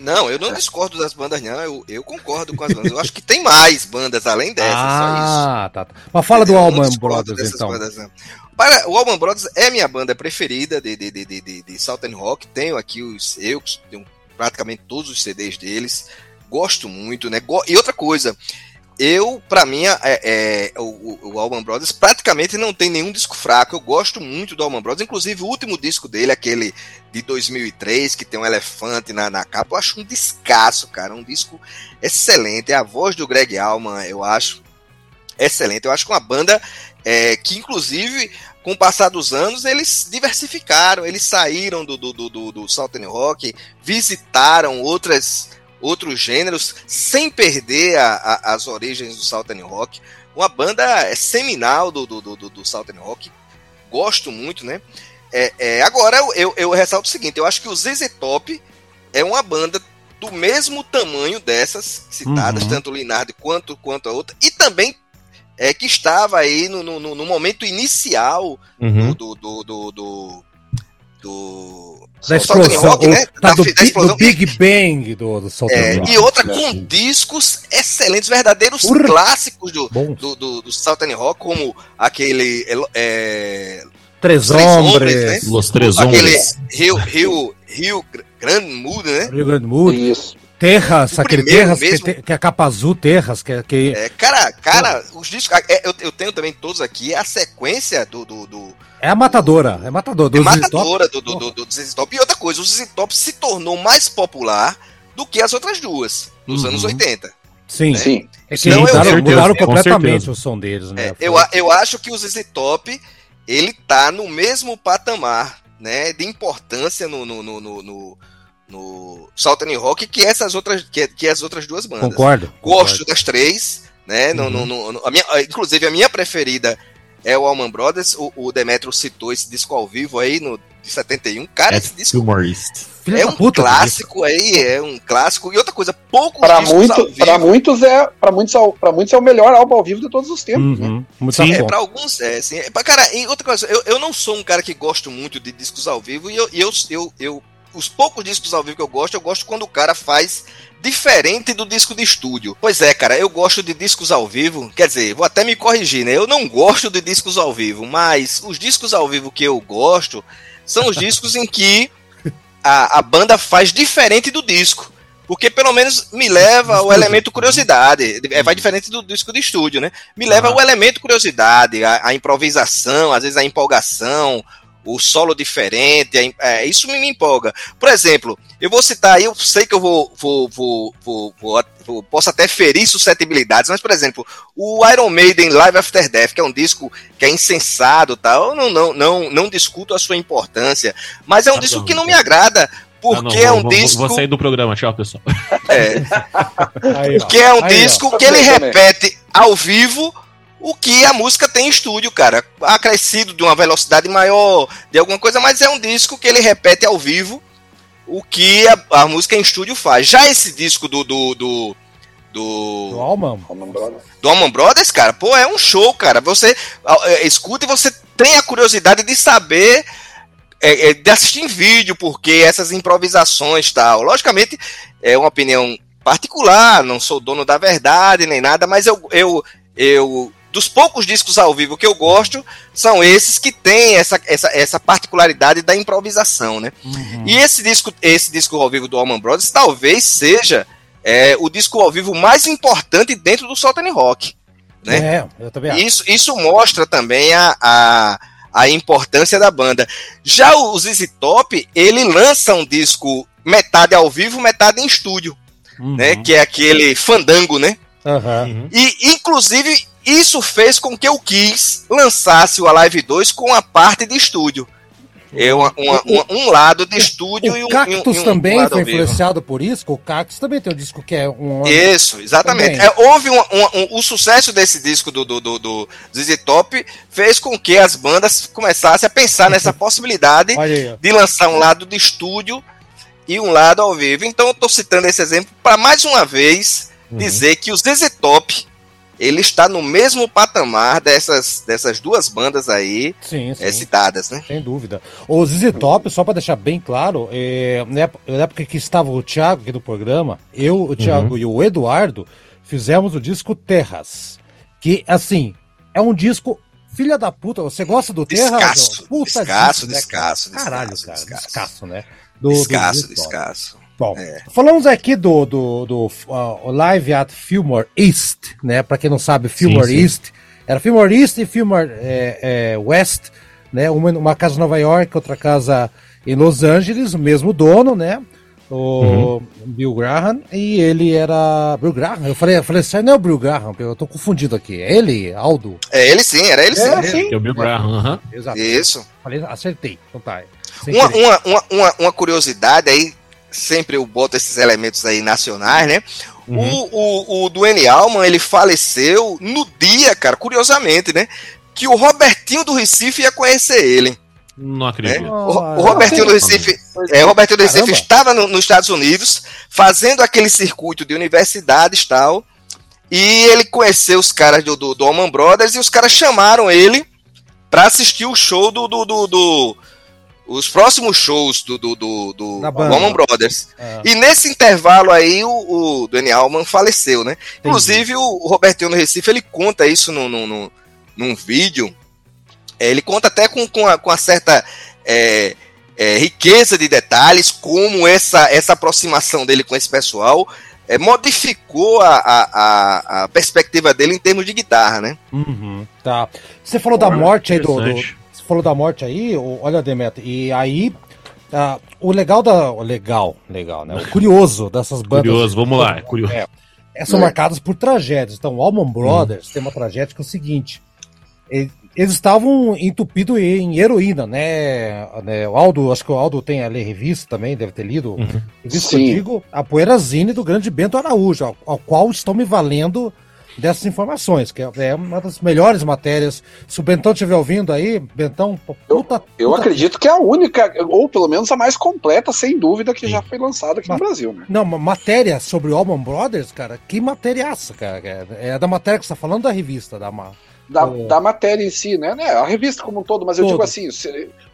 Não, eu não discordo das bandas, não. Eu, eu concordo com as bandas. Eu acho que tem mais bandas além dessas, ah, Tá, tá. Mas fala do Allman Brothers, então. Bandas, Para, o Allman Brothers é minha banda preferida de, de, de, de, de Southern Rock. Tenho aqui os. Eu tenho praticamente todos os CDs deles. Gosto muito, né? E outra coisa, eu, para mim, é, é, o, o Brothers praticamente não tem nenhum disco fraco. Eu gosto muito do Allman Brothers. Inclusive, o último disco dele, aquele de 2003, que tem um elefante na, na capa, eu acho um descasso, cara. Um disco excelente. É a voz do Greg Allman, eu acho excelente. Eu acho que uma banda é, que, inclusive, com o passar dos anos, eles diversificaram. Eles saíram do, do, do, do Southern Rock, visitaram outras outros gêneros, sem perder a, a, as origens do Southern Rock. Uma banda é seminal do, do, do, do Southern Rock. Gosto muito, né? É, é, agora, eu, eu, eu, ressalto o seguinte: eu acho que o ZZ Top é uma banda do mesmo tamanho dessas citadas, uhum. tanto o Linardi quanto, quanto a outra, e também é, que estava aí no, no, no momento inicial uhum. do, do, do, do, do da explosão, rock, né? tá da, do, da explosão. do Big Bang do, do Southern é, Rock. E outra com discos excelentes, verdadeiros Urra. clássicos do, do, do, do, Southern Rock, como aquele é, Três, Três Hombres, né? Los Três Hombres. Aquele Rio, Rio, Rio Grande Mood, né? Rio Grande Mood. Isso. Terras, o aquele Terras que, que, é a capa azul Terras, que, que... É, cara, cara, os discos, é, eu, eu tenho também todos aqui, a sequência do, do, do é a matadora, é matadora. É matadora do, do, do, do, do Top. E outra coisa, o ZZ Top se tornou mais popular do que as outras duas, nos uhum. anos 80. Sim, né? sim. É que então, mudaram, eu, mudaram completamente o som deles, né? É, eu, eu acho que o ZZ Top, ele tá no mesmo patamar, né, de importância no, no, no, no no Southern Rock que essas outras que, que as outras duas bandas. Concordo. Gosto concordo. das três, né? Uhum. No, no, no, a minha, inclusive a minha preferida é o Allman Brothers. O, o Demetrio citou esse disco ao vivo aí no de 71. Cara, é esse disco humorista. é um puta, clássico aí, é um clássico. E outra coisa, poucos para muito, para muitos é para muitos para muitos é o melhor álbum ao vivo de todos os tempos. Uhum, né? Sim, é para alguns é, sim. É, cara, e outra coisa, eu, eu não sou um cara que gosto muito de discos ao vivo e eu, eu, eu, eu os poucos discos ao vivo que eu gosto, eu gosto quando o cara faz diferente do disco de estúdio. Pois é, cara, eu gosto de discos ao vivo. Quer dizer, vou até me corrigir, né? Eu não gosto de discos ao vivo, mas os discos ao vivo que eu gosto são os discos em que a, a banda faz diferente do disco. Porque pelo menos me leva o elemento curiosidade. É, vai diferente do disco de estúdio, né? Me leva ah. o elemento curiosidade, a, a improvisação, às vezes a empolgação, o solo diferente, é, é, isso me, me, empolga. Por exemplo, eu vou citar aí, eu sei que eu vou, vou, vou, vou, vou posso até ferir suscetibilidades, mas, por exemplo, o Iron Maiden Live After Death, que é um disco que é insensado, tá? eu não, não, não, não discuto a sua importância, mas é um ah, disco que não me agrada, porque ah, não, é um vou, disco. Vou sair do programa, tchau, pessoal. É. Aí, porque é um aí, disco ó. que ele repete ao vivo o que a música tem em estúdio, cara. Acrescido de uma velocidade maior, de alguma coisa, mas é um disco que ele repete ao vivo o que a, a música em estúdio faz. Já esse disco do. do, do do, do Allman. Brothers. Do Allman Brothers, cara, pô, é um show, cara. Você é, escuta e você tem a curiosidade de saber, é, é, de assistir em vídeo, porque essas improvisações tal. Logicamente, é uma opinião particular, não sou dono da verdade nem nada, mas eu, eu, eu dos poucos discos ao vivo que eu gosto, são esses que têm essa, essa, essa particularidade da improvisação, né? Uhum. E esse disco, esse disco ao vivo do Allman Brothers talvez seja é, o disco ao vivo mais importante dentro do Southern Rock. Né? É, eu também acho. Isso, isso mostra também a, a, a importância da banda. Já o ZZ Top, ele lança um disco metade ao vivo, metade em estúdio. uhum. né? Que é aquele fandango, né? Uhum. E, inclusive, isso fez com que o Kiss lançasse o Alive 2 com a parte de estúdio. É uma, uma, uma, um lado de estúdio o e um. Cactus um, um, também foi influenciado por isso? O Cactus também tem um disco que é um. Isso, exatamente. É, houve um, o sucesso desse disco do, do, do, do ZZ Top fez com que as bandas começassem a pensar nessa possibilidade de lançar um lado de estúdio e um lado ao vivo. Então eu estou citando esse exemplo para mais uma vez uhum. dizer que o ZZ Top ele está no mesmo patamar dessas, dessas duas bandas aí sim, sim. É, citadas, né? Sem dúvida. O ZZ Top, só para deixar bem claro, é, na época que estava o Thiago aqui do programa, eu, o Thiago uhum. e o Eduardo fizemos o disco Terras, que, assim, é um disco filha da puta. Você gosta do Terras? Descasso, puta descasso, disco, descasso, né? Caralho, cara, descasso, descasso né? Do, descasso, do descasso. Bom, é. falamos aqui do, do, do uh, Live at Fillmore East, né? Para quem não sabe, Fillmore sim, sim. East era Fillmore East e Fillmore é, é, West, né? Uma, uma casa em Nova York, outra casa em Los Angeles, o mesmo dono, né? O uhum. Bill Graham, e ele era. Bill Graham? Eu falei, eu falei assim, não é o Bill Graham, eu tô confundido aqui. É ele, Aldo? É ele sim, era ele sim. É, sim. É o Bill Graham, uhum. Exato. Isso. Falei, acertei. Então tá. Uma, uma, uma, uma curiosidade aí sempre eu boto esses elementos aí nacionais, né? Uhum. O, o, o Duane Alman, ele faleceu no dia, cara, curiosamente, né? Que o Robertinho do Recife ia conhecer ele. Não acredito. É? O, o, Robertinho do Recife, é, o Robertinho do Recife estava no, nos Estados Unidos fazendo aquele circuito de universidades e tal. E ele conheceu os caras do, do, do Allman Brothers e os caras chamaram ele para assistir o show do, do, do, do os próximos shows do, do, do, do Allman Brothers. É. E nesse intervalo aí, o, o Daniel Allman faleceu, né? Entendi. Inclusive, o, o Robertinho no Recife, ele conta isso no, no, no num vídeo. É, ele conta até com, com, a, com a certa é, é, riqueza de detalhes, como essa, essa aproximação dele com esse pessoal é, modificou a, a, a, perspectiva dele em termos de guitarra, né? Uhum, tá. Você falou da morte aí do, do, falou da morte aí, olha, Demetrio, e aí. Uh, o legal da. O legal, legal, né? O curioso dessas bandas. Curioso, vamos lá, é curioso. É, é, são marcadas por tragédias. Então, o Allman Brothers hum. tem uma tragédia que é o seguinte: eles estavam entupidos em heroína, né? né? O Aldo, acho que o Aldo tem a ler revista também, deve ter lido. Uhum. Revista que eu digo, a Poeirazine do grande Bento Araújo, ao, ao qual estão me valendo dessas informações, que é, é uma das melhores matérias. Se o Bentão estiver ouvindo aí, Bentão, puta, Eu, eu acredito que é a única, ou pelo menos a mais completa, sem dúvida, que já foi lançada aqui Ma no Brasil, né? Não, matéria sobre o Allman Brothers, cara, que matériaça, cara. É da matéria que você está falando da revista, da da, é. da matéria em si, né? né? A revista como um todo, mas eu todo. digo assim,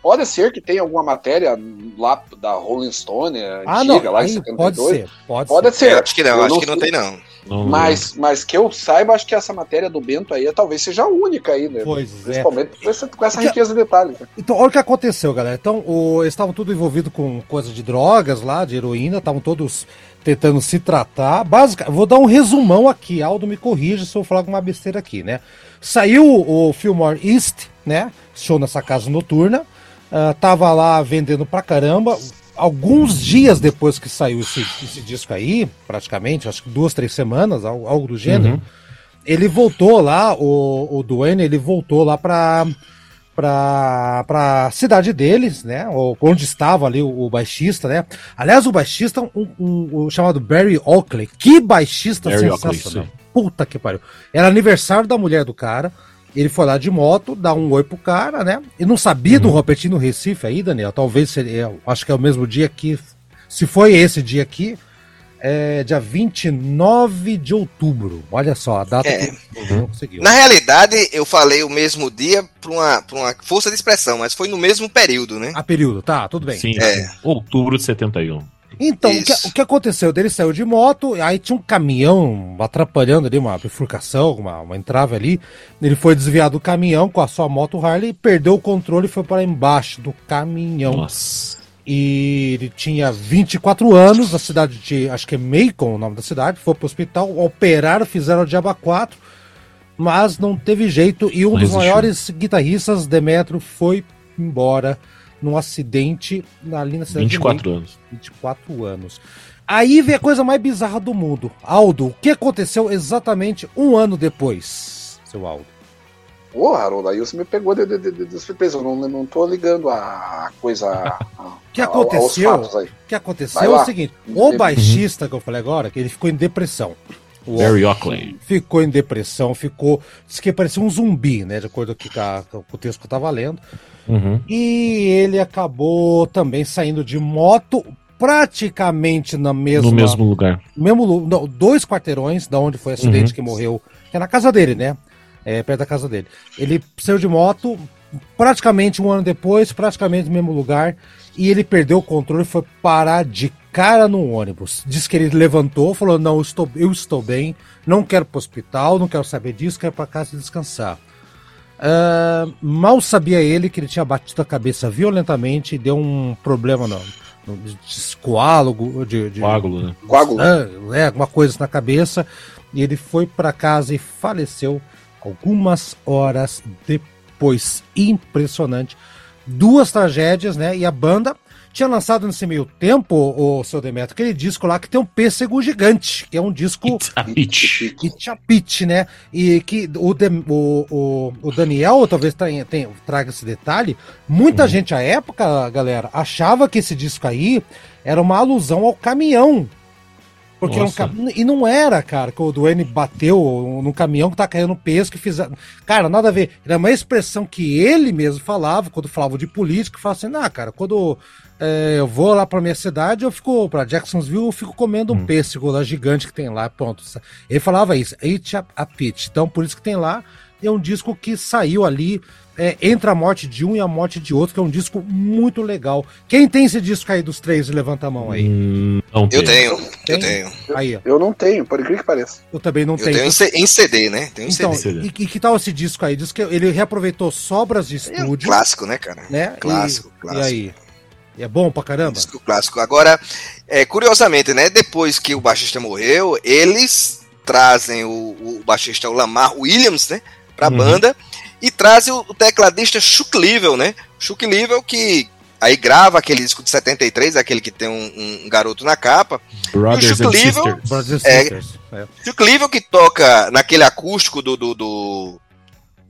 pode ser que tenha alguma matéria lá da Rolling Stone, ah, antiga, não, lá em 72. Pode ser, pode, pode ser. ser. acho que não, eu acho não que não tem não. Mas, mas que eu saiba, acho que essa matéria do Bento aí talvez seja a única aí, né? Pois é. Principalmente é. com essa riqueza de detalhes. Né? Então, olha o que aconteceu, galera. Então, o, eles estavam tudo envolvidos com coisa de drogas lá, de heroína, estavam todos tentando se tratar. Basicamente, vou dar um resumão aqui, Aldo me corrija se eu falar alguma besteira aqui, né? Saiu o Fillmore East, né? Show nessa casa noturna. Uh, tava lá vendendo pra caramba alguns dias depois que saiu esse, esse, disco aí, praticamente, acho que duas, três semanas, algo, algo do gênero, uhum. ele voltou lá, o, o Duane, ele voltou lá pra, pra, pra cidade deles, né, onde estava ali o, o baixista, né. Aliás, o baixista, um, um, um chamado Barry Oakley, que baixista Barry sensacional. Oakley, Puta que pariu. Era aniversário da mulher do cara, ele foi lá de moto, dá um oi pro cara, né? E não sabia uhum. do Robertinho no Recife aí, Daniel. Talvez seria, acho que é o mesmo dia que. Se foi esse dia aqui, é dia 29 de outubro. Olha só, a data é. que uhum. conseguiu. Na realidade, eu falei o mesmo dia para uma, uma força de expressão, mas foi no mesmo período, né? A período, tá, tudo bem. Sim, é. outubro de 71. Então, o que, o que, aconteceu? Ele saiu de moto, aí tinha um caminhão atrapalhando ali, uma bifurcação, uma, uma entrave ali. Ele foi desviado do caminhão com a sua moto Harley, perdeu o controle e foi para embaixo do caminhão. Nossa. E ele tinha 24 anos, na cidade de, acho que é Macon o nome da cidade, foi para o hospital, operaram, fizeram o diaba 4, mas não teve jeito. E um dos maiores guitarristas, Demetro, foi embora num acidente ali na cidade 24 anos. 24 anos. Aí vem a coisa mais bizarra do mundo. Aldo, o que aconteceu exatamente um ano depois, seu Aldo? Ô, Harold, aí você me pegou de, de, de, de surpresa. Eu não, não tô ligando a coisa. O que aconteceu? O que aconteceu é o seguinte: o baixista que eu falei agora, que ele ficou em depressão. O Barry Oakley. Ficou em depressão, ficou. Disse que parecia um zumbi, né? De acordo com, o texto que eu tava lendo. Uhum. E ele acabou também saindo de moto praticamente na mesma. No mesmo lugar. Mesmo, não, dois quarteirões da onde foi o acidente uhum. que morreu. Que é na casa dele, né? É, perto da casa dele. Ele saiu de moto praticamente um ano depois, praticamente no mesmo lugar. E ele perdeu o controle e foi parar de cara no ônibus. Diz que ele levantou, falou: Não, eu estou, eu estou bem, não quero para o hospital, não quero saber disso, quero para casa descansar. Uh, mal sabia ele que ele tinha batido a cabeça violentamente e deu um problema no, no coágulo, de, de, coágulo, né? Coágulo. É, alguma coisa na cabeça. E ele foi para casa e faleceu algumas horas depois. Impressionante. Duas tragédias, né? E a banda tinha lançado nesse meio tempo, o seu Demetrio, aquele disco lá que tem um pêssego gigante, que é um disco. Pitch, né? E que o, o, o, o Daniel talvez tenha, tenha, traga esse detalhe. Muita uhum. gente à época, galera, achava que esse disco aí era uma alusão ao caminhão porque um E não era, cara, que o Duane bateu no caminhão que tá caindo peso, que fizeram. Cara, nada a ver. Era uma expressão que ele mesmo falava, quando falava de política, falava assim, ah, cara, quando é, eu vou lá pra minha cidade, eu fico pra Jacksonville, eu fico comendo um hum. pêssego lá gigante que tem lá, pronto. Ele falava isso, Eat a, a Pitch. Então, por isso que tem lá, é um disco que saiu ali é, entre a morte de um e a morte de outro, que é um disco muito legal. Quem tem esse disco aí dos três, levanta a mão aí. Hum, eu tenho, eu tenho. Aí, eu não tenho, por incrível que pareça. Eu também não eu tenho. tenho em CD, né? Tenho então, CD. E, e, que tal esse disco aí? Diz que ele reaproveitou sobras de estúdio. É um clássico, né, cara? Né? Clássico, e, clássico. E aí? É bom pra caramba? Disco clássico. Agora, é, curiosamente, né? Depois que o baixista morreu, eles trazem o, o baixista, o Lamar Williams, né? Pra uhum. banda e traz o, tecladista Chuck Level, né? Chuck Level que aí grava aquele disco de 73, aquele que tem um, um garoto na capa. Brothers e o Chuck Level, é, é. Chuck Level que toca naquele acústico do, do, do,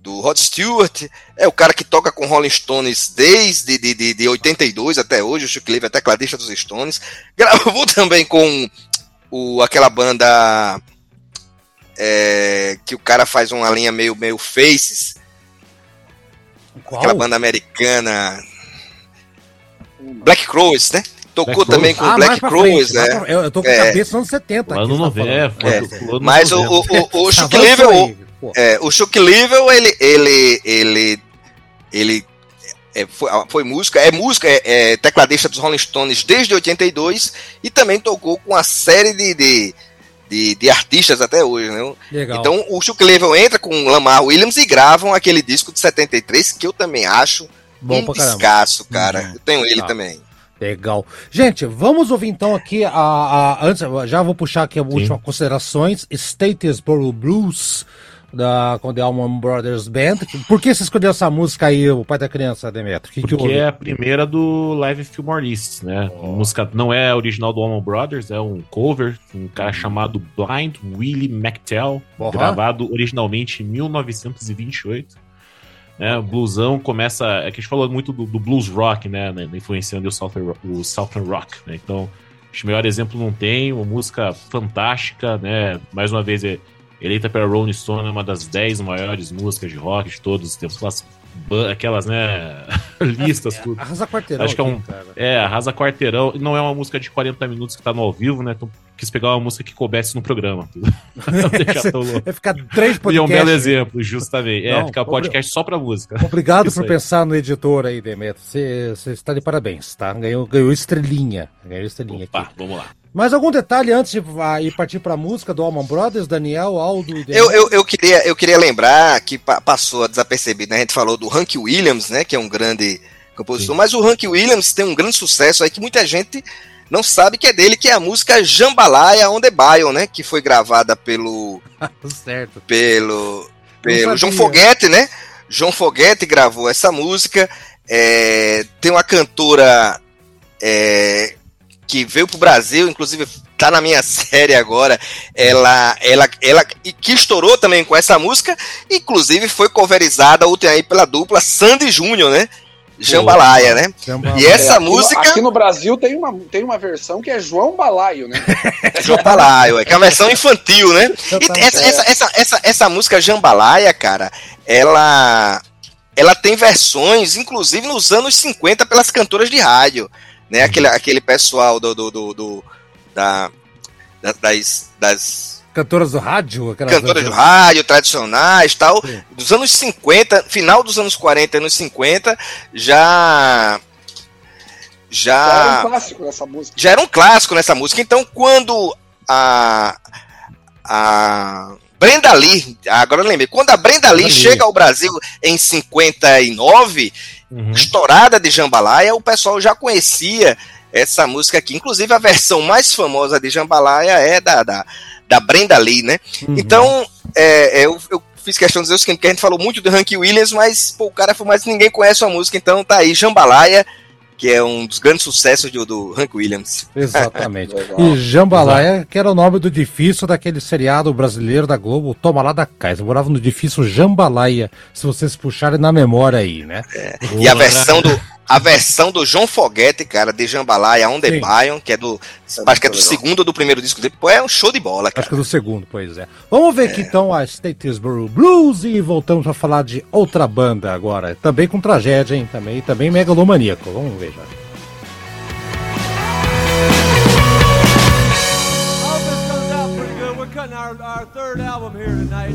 do Rod Stewart, é o cara que toca com Rolling Stones desde de, de, de 82 até hoje, o Chuck Level é tecladista dos Stones. Gravou também com o, aquela banda é, que o cara faz uma linha meio, meio Faces, qual? Aquela banda americana. Black Crowes, né? Tocou Black também com ah, Black Crowes, né? Pra, eu, eu tô com é. a cabeça nos 70. Lá no 90, é, é. Mas o, o, o, o Chuck Level, é, o Chuck Level, ele, ele, ele, ele é, foi, foi, música, é música, é, é, tecladista dos Rolling Stones desde 82 e também tocou com uma série de, de de, de artistas até hoje, né? Legal. Então o Chuck Level entra com o Lamar Williams e gravam aquele disco de 73 que eu também acho Bom um descasso, cara. Uhum. Eu tenho ele Legal. também. Legal. Gente, vamos ouvir então aqui a, a antes já vou puxar aqui as últimas considerações. Statesboro Blues da com The Allman Brothers Band. Por que você escolheu essa música aí, o pai da criança, Demetrio? Que Porque que é a primeira do Live Fillmore né? Oh. Música não é original do Allman Brothers, é um cover, um cara chamado Blind Willie McTell, gravado originalmente em 1928. Né, o bluesão começa. É que a gente falou muito do, do blues rock, né? né influenciando o Southern, o Southern Rock, né? Então, acho que melhor exemplo não tem. Uma música fantástica, né? Mais uma vez, é eleita pela Rolling Stone, uma das 10 maiores músicas de rock de todos os tempos. Aquelas, aquelas né, listas, é, tudo. Arrasa Quarteirão. Acho que é um. É, Arrasa Quarteirão. Não é uma música de 40 minutos que tá no ao vivo, né? Então quis pegar uma música que coubesse no programa. Vai ficar três podcasts. E é um belo exemplo, justamente. É, ficar podcast só pra música. Obrigado por aí. pensar no editor aí, Demetrio. Você, você está de parabéns, tá? Ganhou, ganhou estrelinha. Ganhou estrelinha Opa, aqui. vamos lá. Mais algum detalhe antes de ir partir para a música do Allman Brothers, Daniel, Aldo? Eu, eu, eu, queria, eu queria lembrar que passou desapercebido, né? A gente falou do Hank Williams, né? Que é um grande compositor, Sim. mas o Hank Williams tem um grande sucesso aí que muita gente não sabe que é dele, que é a música Jambalaya on the Bio, né? Que foi gravada pelo. certo. Pelo. Pelo João Foguete, né? João Foguete gravou essa música. É, tem uma cantora é, que veio pro Brasil, inclusive tá na minha série agora. Ela, ela, ela que estourou também com essa música, inclusive foi coverizada ontem aí pela dupla Sandy Júnior, né? Jambalaya, né? Jambalaya. E essa é, aqui música. No, aqui no Brasil tem uma, tem uma versão que é João Balaio, né? João Balaio, é que é a versão infantil, né? E essa, essa, essa, essa, essa música Jambalaya, cara, ela. Ela tem versões, inclusive nos anos 50, pelas cantoras de rádio. Né? Aquele, aquele pessoal do, do, do, do da, das, das cantoras do rádio? Cantoras do rádio, tradicionais tal. Sim. Dos anos 50, final dos anos 40 anos 50, já. Já, já era um clássico nessa música. Já era um clássico nessa música. Então, quando a. A. Brenda Lee, agora eu lembrei, quando a Brenda Lee chega ao Brasil em 59, uhum. estourada de Jambalaya, o pessoal já conhecia essa música aqui. Inclusive, a versão mais famosa de Jambalaya é da, da, da Brenda Lee, né? Uhum. Então, é, é, eu, eu, fiz questão de dizer o seguinte, porque a gente falou muito do Hank Williams, mas pô, o cara foi mais ninguém conhece a música, então tá aí, Jambalaya, que é um dos grandes sucessos do, do Hank Williams. Exatamente. e Jambalaya, que era o nome do edifício daquele seriado brasileiro da Globo, Toma lá da Casa. Eu morava no edifício Jambalaya, se vocês puxarem na memória aí, né? É. E a versão do a versão do João Foguete, cara, de Jambalaya On The Bion, que é do. É acho que é do segundo ou do primeiro disco dele. Pô, é um show de bola, cara. Acho que é do segundo, pois é. Vamos ver é. aqui então a Statesboro Blues e voltamos para falar de outra banda agora. Também com tragédia, hein? Também, também megalomaníaco. Vamos ver já. Our, our third album here tonight.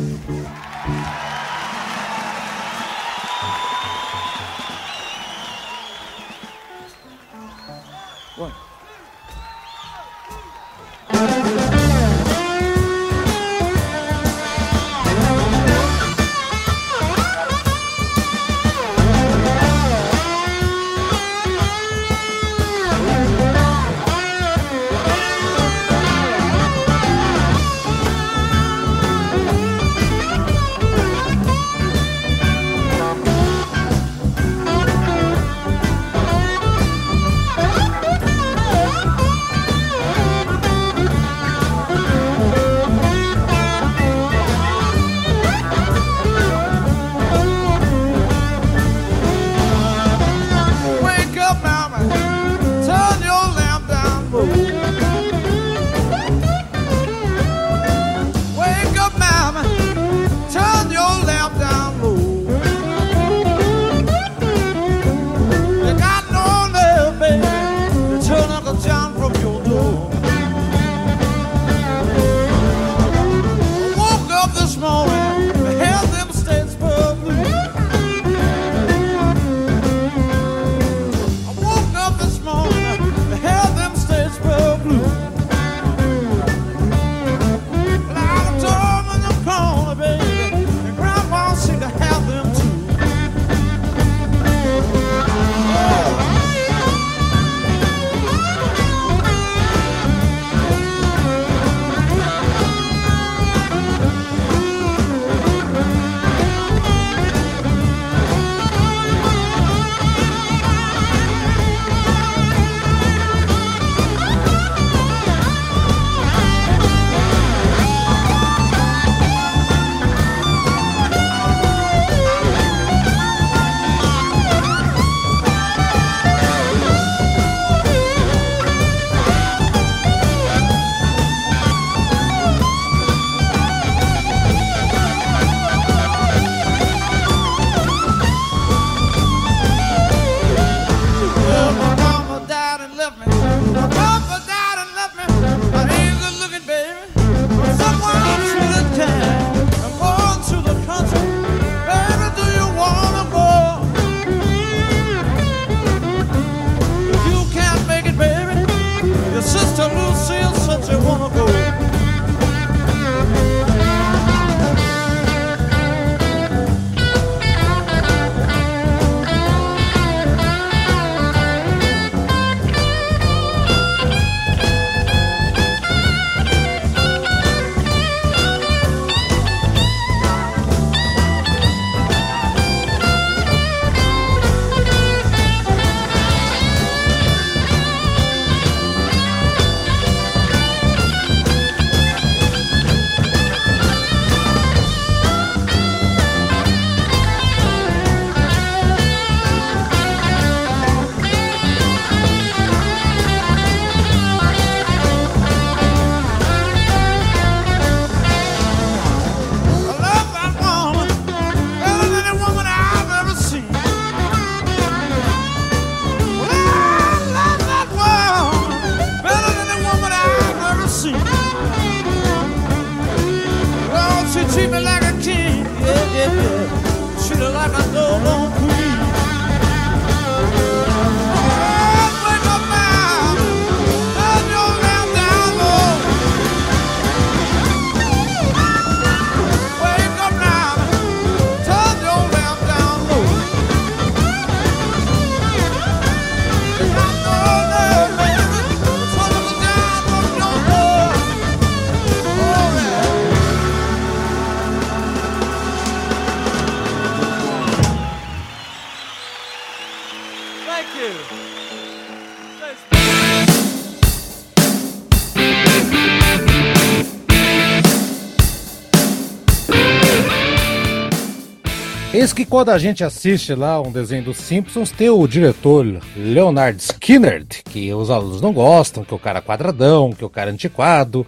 Eis que quando a gente assiste lá um desenho dos Simpsons, tem o diretor Leonard Skinner, que os alunos não gostam, que é o cara quadradão, que é o cara antiquado.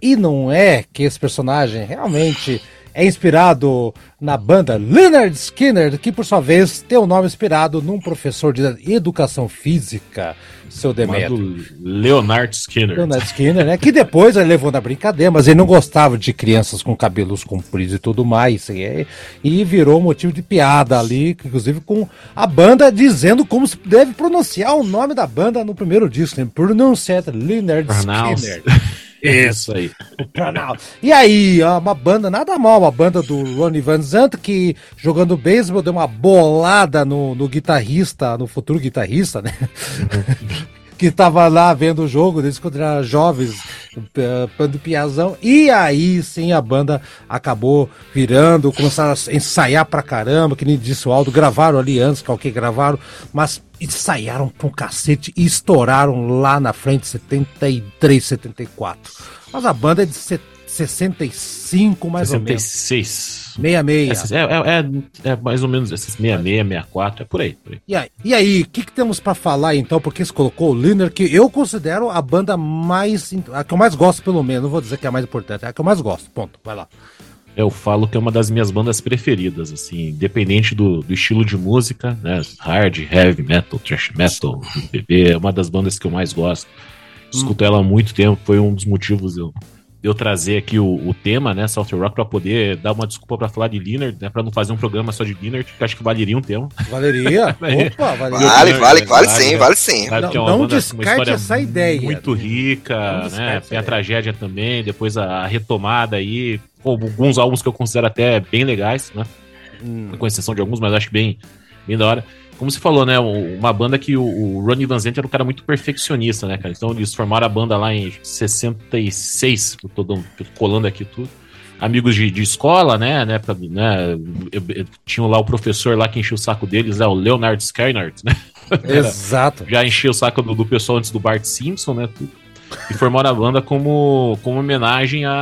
E não é que esse personagem realmente é inspirado na banda Leonard Skinner, que por sua vez tem o um nome inspirado num professor de educação física, seu Demetrio. Leonard Skinner. Leonard Skinner, né? Que depois ele levou na brincadeira, mas ele não gostava de crianças com cabelos compridos e tudo mais. E, e virou motivo de piada ali, inclusive com a banda dizendo como se deve pronunciar o nome da banda no primeiro disco, né? Pronunciar Leonard Skinner. Isso aí. E aí, uma banda nada mal, uma banda do Ronnie Van Zandt que jogando beisebol deu uma bolada no, no guitarrista, no futuro guitarrista, né? Que estava lá vendo o jogo, quando era jovens, pando piazão. E aí sim a banda acabou virando, começaram a ensaiar pra caramba, que nem disse o Aldo, gravaram ali antes, qualquer gravaram, mas ensaiaram com cacete e estouraram lá na frente, 73, 74. Mas a banda é de 65, mais 66. ou menos. 66. 66. É, é, é, é, mais ou menos esses 66, 64, é por aí. Por aí. E aí, e aí, o que, que temos para falar então? Porque você colocou o Liner, que eu considero a banda mais. a que eu mais gosto, pelo menos. Não vou dizer que é a mais importante, é a que eu mais gosto. Ponto. Vai lá. Eu falo que é uma das minhas bandas preferidas, assim, independente do, do estilo de música, né? Hard, heavy metal, thrash metal, MPB, é uma das bandas que eu mais gosto. Escuto hum. ela há muito tempo, foi um dos motivos eu eu trazer aqui o, o tema, né, South Rock, para poder dar uma desculpa para falar de Leonard, né, para não fazer um programa só de Leonard, que acho que valeria um tema. Valeria? Opa, valeria. Vale, vale, vale sim, vale sim. Não, é não descarte essa ideia. Muito rica, né, tem a tragédia também, depois a retomada aí, alguns álbuns que eu considero até bem legais, né, hum. com exceção de alguns, mas acho bem, bem da hora como você falou, né? Uma banda que o, o Ronnie Van Zant era um cara muito perfeccionista, né, cara? Então eles formaram a banda lá em 66, eu tô colando aqui tudo. Amigos de, de escola, né? né, pra, né eu, eu, tinham lá o professor lá que encheu o saco deles, é o Leonard Skyner, né? Exato. Já encheu o saco do, do, pessoal antes do Bart Simpson, né? Tudo. E formaram a banda como, como homenagem a,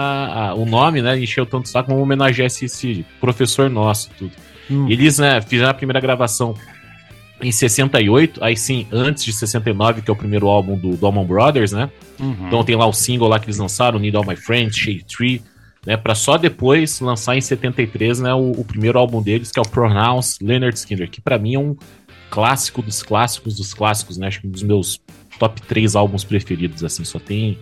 a, O nome, né? Encheu tanto o saco como homenagem a esse, esse professor nosso, tudo. Hum. Eles, né, fizeram a primeira gravação em 68, aí sim, antes de 69, que é o primeiro álbum do Doman Brothers, né? Uhum. Então tem lá o single lá que eles lançaram, Need All My Friends, Shade Tree, né? Pra só depois lançar em 73, né? O, o primeiro álbum deles, que é o Pronounce Leonard Skinner, que para mim é um clássico dos clássicos dos clássicos, né? Acho que um dos meus top 3 álbuns preferidos, assim, só tem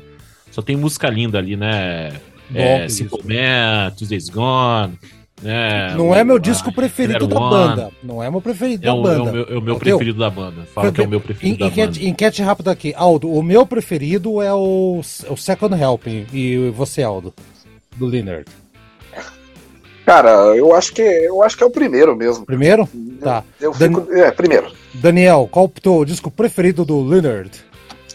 só tem música linda ali, né? Bom, é, Simple Man, Tuesday's Gone, é, não é meu disco preferido da banda. Não é meu preferido é da banda. É o meu, é o meu preferido da banda. Fala que é o meu preferido da enquete, banda. Enquete rápida aqui. Aldo, o meu preferido é o, o Second Helping. E você, Aldo? Do Leonard. Cara, eu acho que eu acho que é o primeiro mesmo. Primeiro? Tá. Eu, eu fico, Dan... é, primeiro. Daniel, qual o teu disco preferido do Leonard?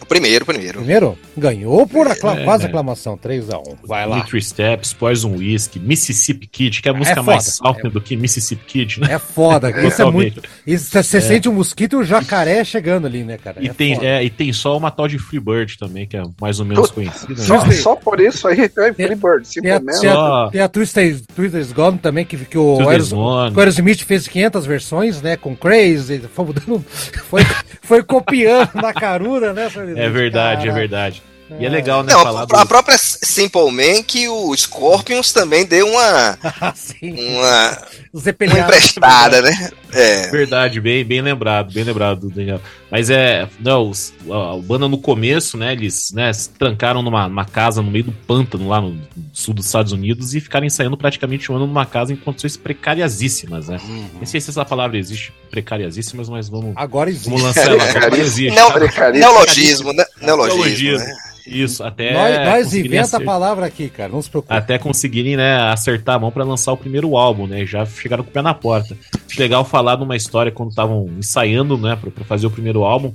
Primeiro, primeiro. Primeiro? Ganhou por acla é, quase aclamação, 3x1. Vai lá. Three Steps, Poison Whiskey, Mississippi Kid, que é a é música é mais salta é, do que Mississippi Kid, né? É foda, isso é muito. Isso, você é. sente o um mosquito e o jacaré chegando ali, né, cara? E, é tem, é, e tem só uma tal de Freebird também, que é mais ou menos conhecida. Só, né? só por isso aí tem Freebird, simplesmente. Tem a, tem a, Twisted, Twisted Gone também, que, que o Aerosmith fez 500 versões, né, com Crazy, foi, foi, foi copiando na carura, né? É verdade, é verdade. E é legal, né? Não, falar a, do... a própria Simple Man que o Scorpions também deu uma. uma, uma emprestada, né? É. Verdade, bem, bem lembrado, bem lembrado, Daniel. Mas é. Não, a, a banda no começo, né? Eles né, se trancaram numa, numa casa no meio do pântano, lá no sul dos Estados Unidos, e ficaram ensaiando praticamente um ano numa casa em condições precariasíssimas, né? Uhum. Nem sei se essa palavra existe, precariasíssimas, mas vamos. Agora existe. Vamos lançar ela. Agora existe. Neologismo, né? Neologismo. Neologismo. Né? Isso, até. Nós, nós inventa a palavra aqui, cara, não se preocupe. Até conseguirem, né, acertar a mão para lançar o primeiro álbum, né? Já chegaram com o pé na porta. Legal falar de uma história quando estavam ensaiando, né, pra, fazer o primeiro álbum.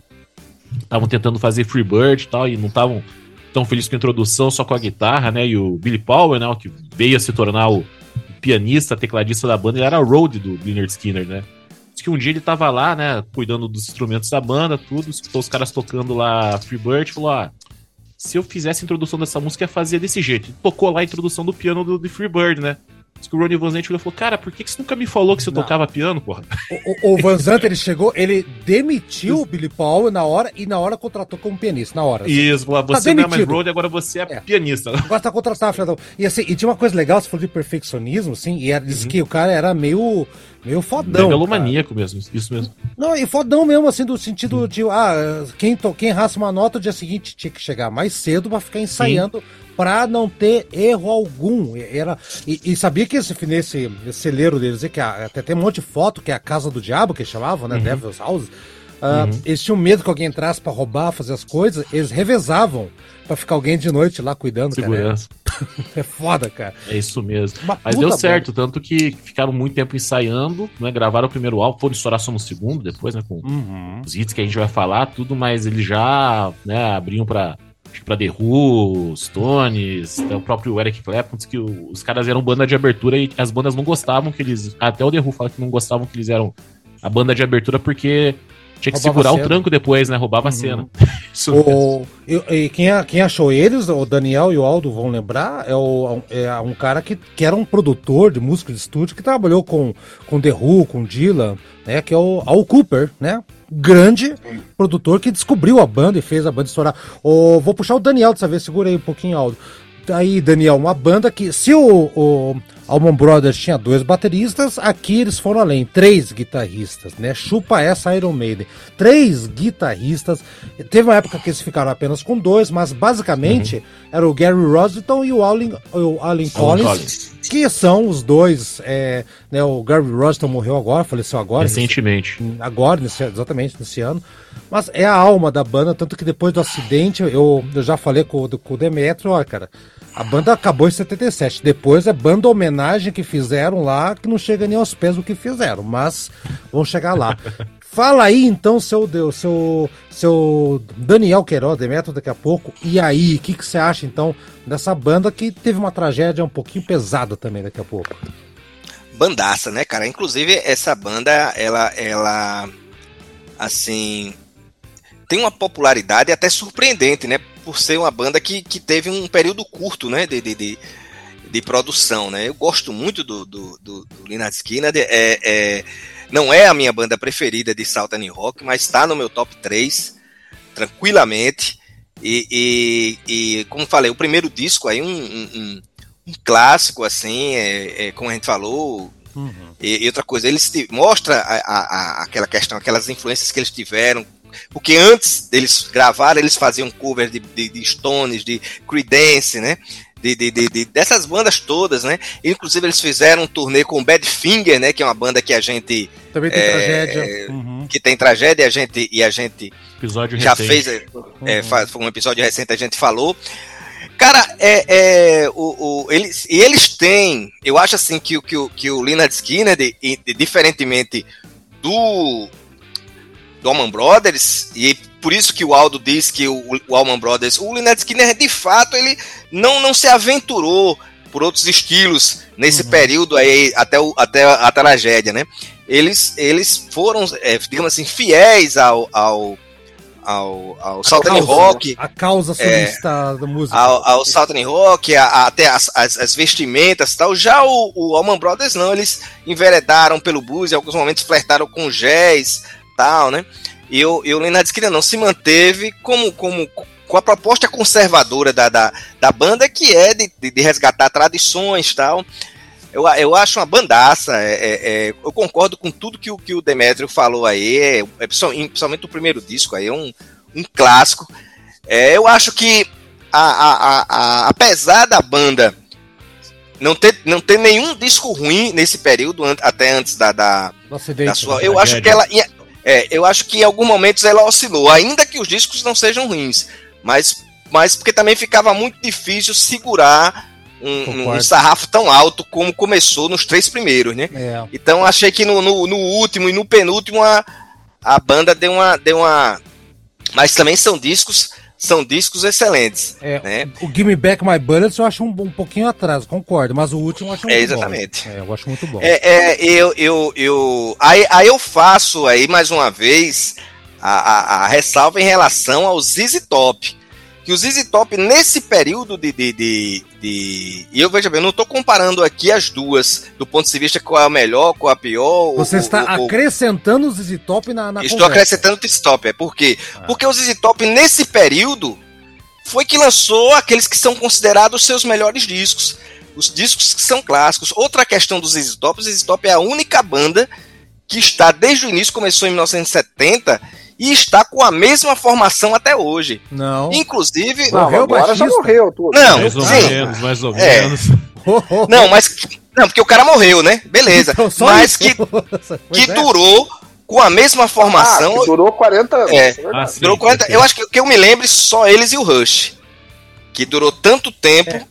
Estavam tentando fazer Freebird e tal, e não estavam tão felizes com a introdução, só com a guitarra, né? E o Billy Powell, né, que veio a se tornar o pianista, tecladista da banda, ele era road do Leonard Skinner, né? Que um dia ele tava lá, né, cuidando dos instrumentos da banda, tudo, escutou os caras tocando lá Freebird, falou, ah, se eu fizesse a introdução dessa música, ia fazer desse jeito. Tocou lá a introdução do piano do, do Freebird, né? Diz que o Ronnie Van Zant falou, cara, por que, que você nunca me falou que você não. tocava piano, porra? O, o, o Van Zant, ele chegou, ele demitiu o Billy Paul na hora e na hora contratou como pianista, na hora. Assim. Isso, você tá não é mais Road, agora você é, é. pianista. Agora tá contratado, E assim, e tinha uma coisa legal, você falou de perfeccionismo, assim, e era, disse uhum. que o cara era meio Meio fodão. Megalomaníaco mesmo, isso mesmo. Não, e fodão mesmo, assim, do sentido de, ah, quem, to, quem raça uma nota, o dia seguinte tinha que chegar mais cedo pra ficar ensaiando Sim. pra não ter erro algum. Era, e, e sabia que esse, nesse, celeiro deles, que até tem um monte de foto, que é a Casa do Diabo, que chamavam, né, uhum. Devil's House, Uh, uhum. Eles tinham medo que alguém entrasse para roubar, fazer as coisas, eles revezavam para ficar alguém de noite lá cuidando, Segurança. cara. É foda, cara. É isso mesmo. Uma Mas deu certo, boa. tanto que ficaram muito tempo ensaiando, né? Gravaram o primeiro álbum, foram estourar só no segundo depois, né? Com uhum. os hits que a gente vai falar, tudo, mas eles já né, abriam para para The Who, Stones, o próprio Eric Clapton, que os caras eram banda de abertura e as bandas não gostavam que eles. Até o The Who fala que não gostavam que eles eram a banda de abertura porque tinha que segurar o tranco depois, né? Roubava uhum. a cena. Isso o, eu, e quem, quem achou eles, o Daniel e o Aldo vão lembrar, é, o, é um cara que, que era um produtor de música de estúdio que trabalhou com, com The Who, com Dylan, né? Que é o Al Cooper, né? Grande produtor que descobriu a banda e fez a banda estourar. O, vou puxar o Daniel dessa vez, segura aí um pouquinho, Aldo aí, Daniel, uma banda que, se o, o Allman Brothers tinha dois bateristas, aqui eles foram além, três guitarristas, né? Chupa essa Iron Maiden. Três guitarristas. Teve uma época que eles ficaram apenas com dois, mas basicamente uhum. era o Gary Rosington e o Alan, o Alan Collins, Collins, que são os dois. É, né, o Gary Rosington morreu agora, faleceu agora. Recentemente. Nesse, agora, nesse, exatamente, nesse ano. Mas é a alma da banda, tanto que depois do acidente, eu, eu já falei com, com o Demetrio, ó, cara a banda acabou em 77. Depois é banda homenagem que fizeram lá, que não chega nem aos pés do que fizeram, mas vão chegar lá. Fala aí então, seu Deus, seu, seu Daniel Queiroz, Demetrio, daqui a pouco. E aí, o que, que você acha então dessa banda que teve uma tragédia um pouquinho pesada também daqui a pouco? Bandaça, né, cara? Inclusive, essa banda, ela, ela, assim, tem uma popularidade até surpreendente, né? por ser uma banda que, que teve um período curto né, de, de, de, de produção. Né? Eu gosto muito do, do, do, do Lynyrd Skynyrd. É, é, não é a minha banda preferida de Southern Rock, mas está no meu top 3, tranquilamente. E, e, e, como falei, o primeiro disco aí, um, um, um clássico, assim, é, é, como a gente falou, Uhum. E, e, outra coisa, eles mostra a, a, a, aquela questão, aquelas influências que eles tiveram porque antes deles gravarem, eles faziam cover de, de, de Stones, de Creedence, né? De, de, de, dessas bandas todas, né? Inclusive eles fizeram um turnê com Badfinger, né? Que é uma banda que a gente também tem é, tragédia, uhum. que tem tragédia e a gente e a gente episódio já recente. fez, é, é uhum. foi um episódio recente a gente falou. Cara, é, é o, o, eles, e eles têm, eu acho assim que, que, que o Leonard Skinner, de, de, diferentemente do do Allman Brothers, e por isso que o Aldo diz que o, o Allman Brothers, o Lynyrd Skinner, de fato, ele não, não se aventurou por outros estilos nesse uhum. período aí, até, o, até a tragédia, né? Eles, eles foram, é, digamos assim, fiéis ao, ao, ao, ao Southern Rock. A causa solista é, da música. Ao, ao Southern Rock, a, a, até as, as, as, vestimentas e tal. Já o, o Allman Brothers não, eles enveredaram pelo blues, em alguns momentos flertaram com jazz, tal, né? E o, e o Leonardo Skinner não se manteve como, como com a proposta conservadora da, da, da banda, que é de, de, resgatar tradições tal. Eu, eu acho uma bandaça. É, é, é, eu concordo com tudo que o, que o Demetrio falou aí, é, é principalmente o primeiro disco aí, é um, um clássico. É, eu acho que, a, a, a, apesar da banda não ter, não ter nenhum disco ruim nesse período, até antes da, da, da sua. Eu acho que ela. É, eu acho que em alguns momentos ela oscilou, ainda que os discos não sejam ruins, mas, mas porque também ficava muito difícil segurar um, um, sarrafo tão alto como começou nos três primeiros, né? É. Então achei que no, no, no, último e no penúltimo a, a banda deu uma, deu uma. Mas também são discos são discos excelentes. É, né? O Gimme Back My Bullets eu acho um, um pouquinho atrás, concordo, mas o último eu acho muito é, exatamente. bom. É, eu acho muito bom. É, é, eu, eu, eu, aí, aí eu faço aí mais uma vez a, a, a ressalva em relação ao ZZ Top que o ZZ Top, nesse período de, de, de, de... E eu veja bem, eu não estou comparando aqui as duas, do ponto de vista qual é a melhor, qual é a pior. Você o, está o, acrescentando o ZZ Top na, na Estou conversa. acrescentando o ZZ Top, é por quê? Ah. Porque o ZZ Top, nesse período, foi que lançou aqueles que são considerados seus melhores discos. Os discos que são clássicos. Outra questão do ZZ Top, o ZZ Top é a única banda que está desde o início, começou em 1970 e está com a mesma formação até hoje. Não. Inclusive. Não, morreu agora já morreu tudo. Não, mais ou sim. menos, mais ou é. menos. Não, mas. Não, porque o cara morreu, né? Beleza. Então, mas isso. que, que é. durou com a mesma formação. Ah, durou 40 anos. É, ah, sim, durou 40 Eu acho que, que eu me lembre só eles e o Rush. Que durou tanto tempo. É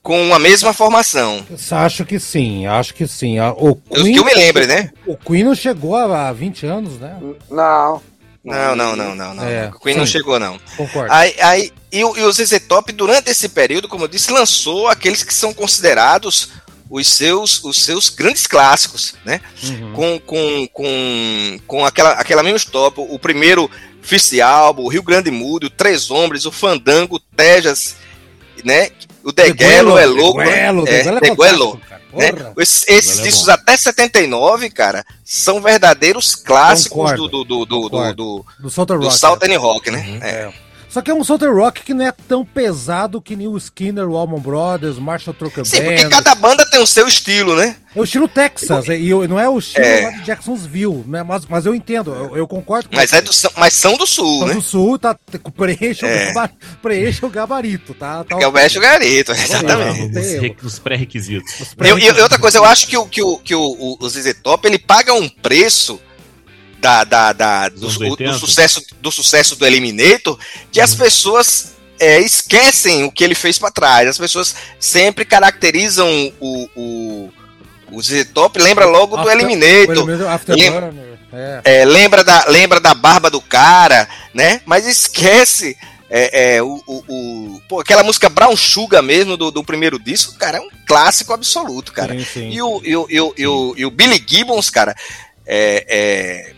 com a mesma formação. Acho que sim, acho que sim. O Queen, que eu me lembre, né? O Queen não chegou há 20 anos, né? Não. Não, não, não, não, não. É, o Queen sim. não chegou, não. Concordo. Aí, aí, e, o, e o ZZ Top, durante esse período, como eu disse, lançou aqueles que são considerados os seus, os seus grandes clássicos, né? Uhum. Com, com, com, com aquela, aquela mesma stop, o primeiro Fice Álbum, o Rio Grande Mudo, o Três Hombres, o Fandango, o Tejas, né? O Deguelo é louco. Deguelo, é, Deguelo, é Deguelo né? Esses, esses discos até 79, cara, são verdadeiros clássicos do, do, do, do, do, do, do Southern Rock, Southern Rock né? Uhum. É. Só que é um Southern Rock que não é tão pesado que nem o Skinner, o Allman Brothers, Marshall Trucker Sim, Band. porque cada banda tem o seu estilo, né? É o estilo Texas, e não é o estilo é. de Jacksonville, né? Mas, mas eu entendo, eu, eu concordo com mas, é do, mas são do sul, são né? do sul, tá, preenche, é. o, preenche o gabarito, tá? tá preenche o gabarito, exatamente. Os, pré-requisitos. Pré e, outra coisa, eu acho que o, que o, que o, o, o ZZ Top, ele paga um preço da, da, da do, do, sucesso, do sucesso do Eliminator que uhum. as pessoas é, esquecem o que ele fez para trás. As pessoas sempre caracterizam o, o, o Z-Top, lembra logo after, do Eliminator. lembra, é. É, lembra, da, lembra da barba do cara, né? Mas esquece é, é, o, o, o pô, aquela música Brown Sugar mesmo do, do, primeiro disco, cara, é um clássico absoluto, cara. Sim, sim. E, o, e, o, e, o, e, o, e o Billy Gibbons, cara, é, é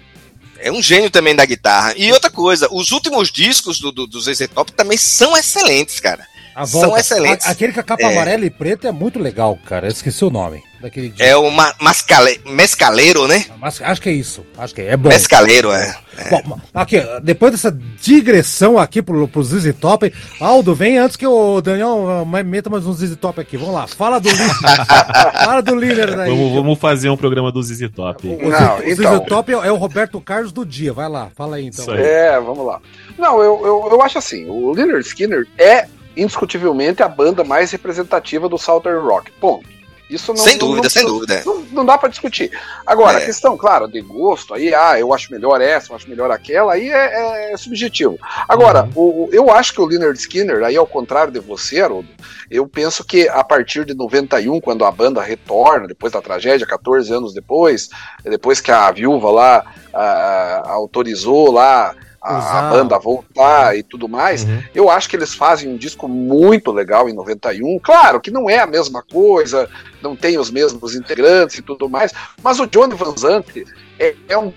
é um gênio também da guitarra. E outra coisa, os últimos discos do, do, do ZZ Top também são excelentes, cara. São excelentes. A, aquele com a capa é. amarela e preta é muito legal, cara. Eu esqueci o nome daquele disco. É o ma mascale Mescaleiro, né? Mas, acho que é isso. Acho que é, é bom. Mescaleiro, é. é. Bom, aqui, depois dessa digressão aqui pro, pro ZZ Top, Aldo, vem antes que o Daniel meta mais um ZZ Top aqui. Vamos lá, fala do líder. fala do líder daí. Vamos, vamos, fazer um programa do ZZ Top. O, o, Não, o então... ZZ Top é, é, o Roberto Carlos do dia. Vai lá, fala aí então. Aí. É, vamos lá. Não, eu, eu, eu acho assim, o Leonard Skinner é indiscutivelmente a banda mais representativa do Southern Rock. Ponto. Isso não, sem dúvida, não, sem dúvida. Não, não, dá para discutir. Agora, é. a questão, claro, de gosto, aí, ah, eu acho melhor essa, eu acho melhor aquela, aí é, é subjetivo. Agora, uhum. o, eu acho que o Leonard Skinner, aí ao contrário de você, Haroldo, eu penso que a partir de 91, quando a banda retorna, depois da tragédia, 14 anos depois, depois que a viúva lá a, a, autorizou lá a, a, banda voltar e tudo mais. Uhum. Eu acho que eles fazem um disco muito legal em 91. Claro que não é a mesma coisa, não tem os mesmos integrantes e tudo mais, mas o Johnny Van Zandt é, é um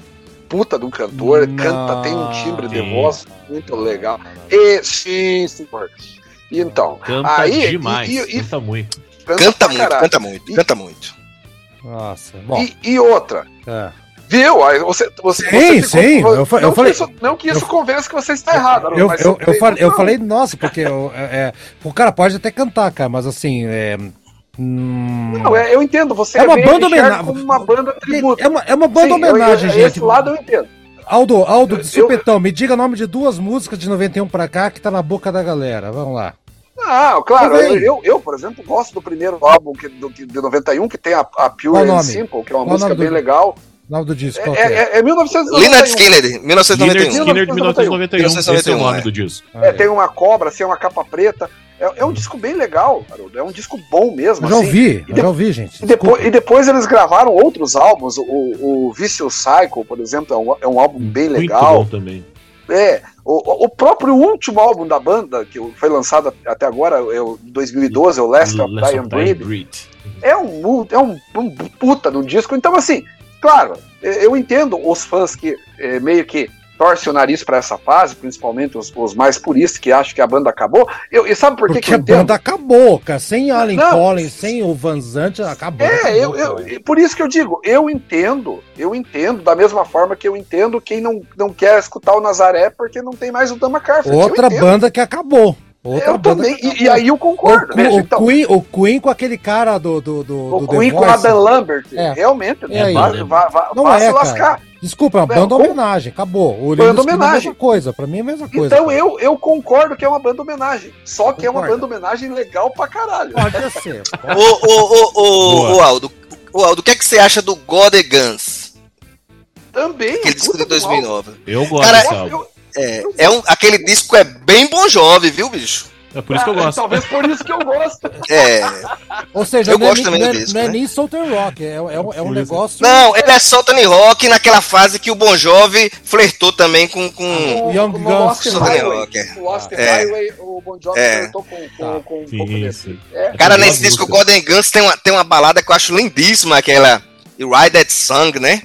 puta de um cantor, não, canta, tem um timbre sim. de voz muito legal. E, sim, senhor. Então, canta aí, demais, e, e, canta muito. Canta, canta muito, canta muito, canta muito. Nossa, bom. E, e outra, é Viu? Você, você, sim, você sim. eu, eu falei, isso, não que isso eu, convença que você está errado. Eu, eu, eu, falei, eu falei, nossa, porque eu, é, é, o cara pode até cantar, cara, mas assim. É, hum... Não, é, eu entendo. Você é uma banda homenagem. Uma banda tributo. É uma, é uma banda sim, homenagem, gente. Esse lado eu entendo. Aldo, Aldo, de supetão, me diga o nome de duas músicas de 91 pra cá que tá na boca da galera. Vamos lá. Ah, claro, eu, eu, eu, por exemplo, gosto do primeiro álbum que, do, de 91, que tem a, a Pure and Simple, que é uma Qual música bem do... legal nome do disco? É, é, é, é 1991. Leonard Skinner, 1991. Skinner de 1991. Esse é o nome do disco. É, tem uma cobra, assim, uma capa preta. É, é um disco bem legal, Haroldo. É um disco bom mesmo. Eu já assim. ouvi, eu já ouvi, gente. E depois, e depois, eles gravaram outros álbuns. O, o Vicious Cycle, por exemplo, é um, é um álbum bem legal. Muito bom também. É, o, o próprio último álbum da banda, que foi lançado até agora, é o 2012, o Last of Dying Breed, é um, é um, um puta no disco. Então, assim, claro, eu entendo os fãs que é, meio que torce o nariz para essa fase, principalmente os, os, mais puristas que acham que a banda acabou. Eu, e sabe por Porque que, que a banda acabou, cara. Sem Allen Collins, sem o Van Zandt, acabou. É, acabou, eu, eu, por isso que eu digo, eu entendo, eu entendo, da mesma forma que eu entendo quem não, não quer escutar o Nazaré porque não tem mais o Dama Carfer. Outra banda que acabou. Outra eu também, e, e, aí eu concordo. O, veja, o, então, Queen, o Queen com aquele cara do. do, do o do Queen com Adam Lambert, é. realmente, é, vai, vai, vai, não vai é, se lascar. Cara. Desculpa, é uma banda homenagem, acabou. O banda homenagem. É a mesma coisa, pra mim é a mesma coisa. Então eu, eu concordo que é uma banda homenagem. Só que concordo. é uma banda homenagem legal pra caralho. Pode ser. Pode. Ô, ô, ô, ô, Aldo, o Aldo, o que, é que você acha do God Guns? Também. Aquele disco de 2009. Eu gosto Cara, eu, é, é um, aquele disco é bem bom jovem, viu, bicho? É por isso que eu gosto. Talvez por isso que eu gosto. É. Ou seja, eu não, gosto é, também não, do disco, não é né? nem Southern Rock, é, é, é um negócio. Não, ele é Southern Rock naquela fase que o Bon Jovi flertou também com. com... O, Young Guns. Lost Highway, o Lost é. Highway, o Bon Jovi é. flertou com, com, tá. com um pouco desse. É. Cara, nesse disco Golden Guns tem uma, tem uma balada que eu acho lindíssima, aquela Ride That Song, né?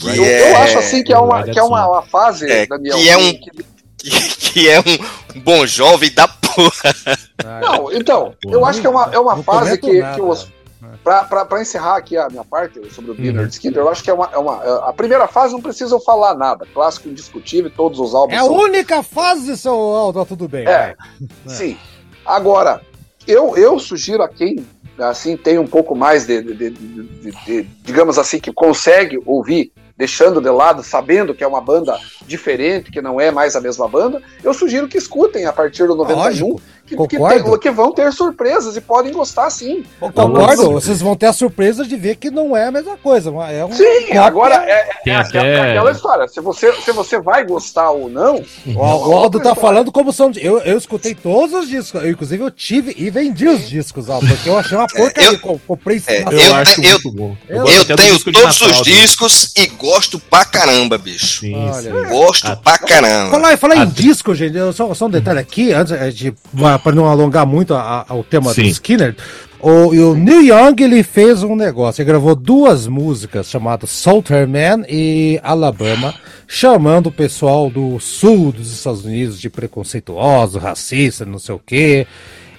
Que eu, é... eu acho assim que é uma, que é uma, uma fase, é, Daniel, que é um. Que que, é um bom jovem da porra. Não, então, eu acho que é uma, é uma fase que, que os. Pra, pra, pra, encerrar aqui a minha parte sobre o Dinner uhum. Skinner, eu acho que é uma, é uma. É, a primeira fase não precisa falar nada. Clássico indiscutível, todos os álbuns. É a única fase, seu Aldo, tudo bem. É, é. Sim. Agora, eu, eu sugiro a quem assim tem um pouco mais de, de, de, de, digamos assim, que consegue ouvir deixando de lado, sabendo que é uma banda diferente, que não é mais a mesma banda, eu sugiro que escutem a partir do 91, Lógico, que, que, tem, que, vão ter surpresas e podem gostar sim. Concordo, vocês vão ter a surpresa de ver que não é a mesma coisa. É um sim, agora é, é, é, até... é, aquela história, se você, se você vai gostar ou não... O, o Aldo tá falando como são... Eu, eu escutei todos os discos, eu, inclusive eu tive e vendi os discos, Aldo, porque eu achei uma porcaria, eu, comprei... É, eu, eu, acho eu, muito bom. Eu, eu tenho todos os discos e gosto pra caramba, bicho. Sim, sim. Gosto ah, pra caramba. Falar, falar em disco, gente, só, só um detalhe aqui, antes de, pra não alongar muito a, a, o tema sim. do Skinner. O, o Neil Young ele fez um negócio, ele gravou duas músicas chamadas Salter Man e Alabama, chamando o pessoal do sul dos Estados Unidos de preconceituoso, racista, não sei o quê.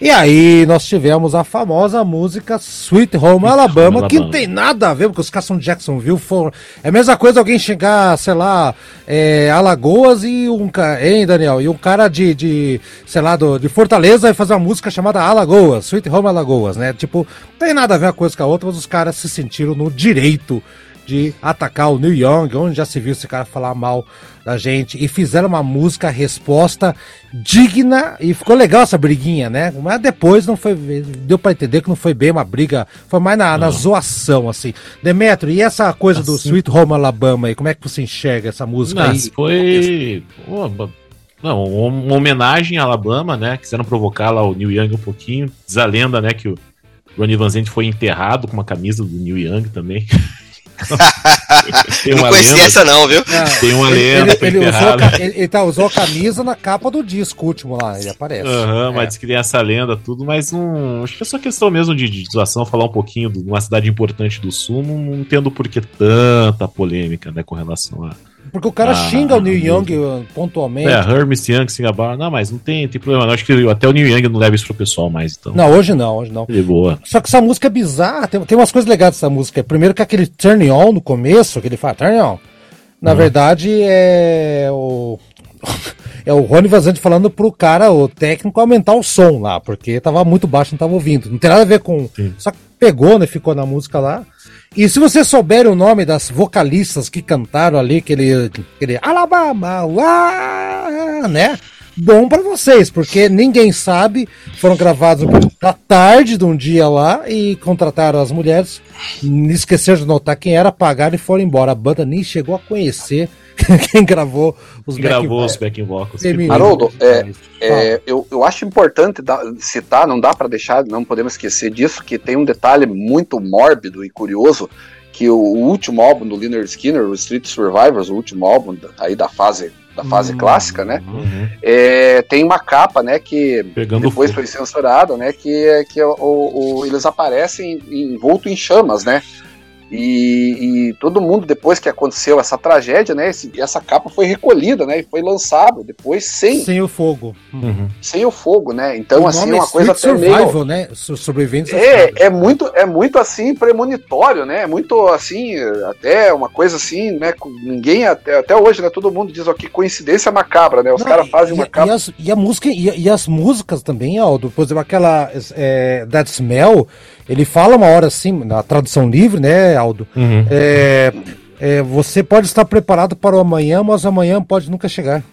E aí nós tivemos a famosa música Sweet Home Alabama, Alabama, que não tem nada a ver, porque os caras são de Jacksonville. Foram... É a mesma coisa alguém chegar, sei lá, é, Alagoas e um cara. Hein, Daniel? E um cara de, de sei lá, do, de Fortaleza e fazer uma música chamada Alagoas, Sweet Home Alagoas, né? Tipo, não tem nada a ver uma coisa com a outra, mas os caras se sentiram no direito de atacar o Neil Young, onde já se viu esse cara falar mal da gente, e fizeram uma música resposta digna, e ficou legal essa briguinha, né? Mas depois não foi, deu para entender que não foi bem uma briga, foi mais na, na zoação, assim. Demetrio, e essa coisa assim. do Sweet Home Alabama aí, como é que você enxerga essa música aí? Foi... Não, uma homenagem a Alabama, né? Quiseram provocar lá o Neil Young um pouquinho. Diz a lenda, né, que o Ronnie Van Zant foi enterrado com uma camisa do Neil Young também. não conhecia lenda. essa não, viu? Tem uma lenda. Ele, ele, usou, ele, ele tá, usou a camisa na capa do disco último lá, ele aparece. Uhum, é. Mas que tem essa lenda, tudo, mas não. Acho que é só questão mesmo de, de situação, falar um pouquinho de uma cidade importante do sul, não, não entendo por que tanta polêmica, né, com relação a porque o cara ah, xinga o Neil Young uh, pontualmente. É, Hermes Young, Singapore. Não, mas não tem, tem problema. Não. Acho que até o Neil Young não leva isso pro pessoal mais. Então. Não, hoje não, hoje não. De boa. Só que essa música é bizarra. Tem, tem umas coisas legais dessa música. Primeiro que aquele turn on no começo, que ele fala turn on. Na uhum. verdade, é o. é o Rony Vazante falando pro cara, o técnico, aumentar o som lá, porque tava muito baixo, não tava ouvindo. Não tem nada a ver com. Sim. Só que pegou, né? Ficou na música lá. E se você souber o nome das vocalistas que cantaram ali, aquele, aquele Alabama, uá, né? Bom para vocês, porque ninguém sabe. Foram gravados na tarde de um dia lá e contrataram as mulheres. Esqueceram de notar quem era, pagaram e foram embora. A banda nem chegou a conhecer quem gravou os quem gravou os backing vocals. Haroldo, é, é, eu, eu acho importante citar, não dá para deixar, não podemos esquecer disso, que tem um detalhe muito mórbido e curioso, que o, o, último álbum do Leonard Skinner, o Street Survivors, o último álbum aí da fase da fase uhum. clássica, né? Uhum. É, tem uma capa, né, que Pegando depois fogo. foi censurada, né, que, que o, o, eles aparecem envolto em chamas, né? E, e, todo mundo, depois que aconteceu essa tragédia, né? Esse, essa capa foi recolhida, né? E foi lançada depois sem. Sem o fogo. Uhum. Sem o fogo, né? Então, o assim, uma é coisa até survival, meio. né? Sobreviventes. É, é muito, é muito assim, premonitório, né? Muito assim, até uma coisa assim, né? Ninguém, até, até hoje, né? Todo mundo diz, ó, que coincidência macabra, né? Os caras fazem uma capa. E, as, e a música, e, e, as músicas também, Aldo, por exemplo, aquela é, That Smell ele fala uma hora assim, na tradução livre, né, Aldo? Uhum. É, é, você pode estar preparado para o amanhã, mas amanhã pode nunca chegar.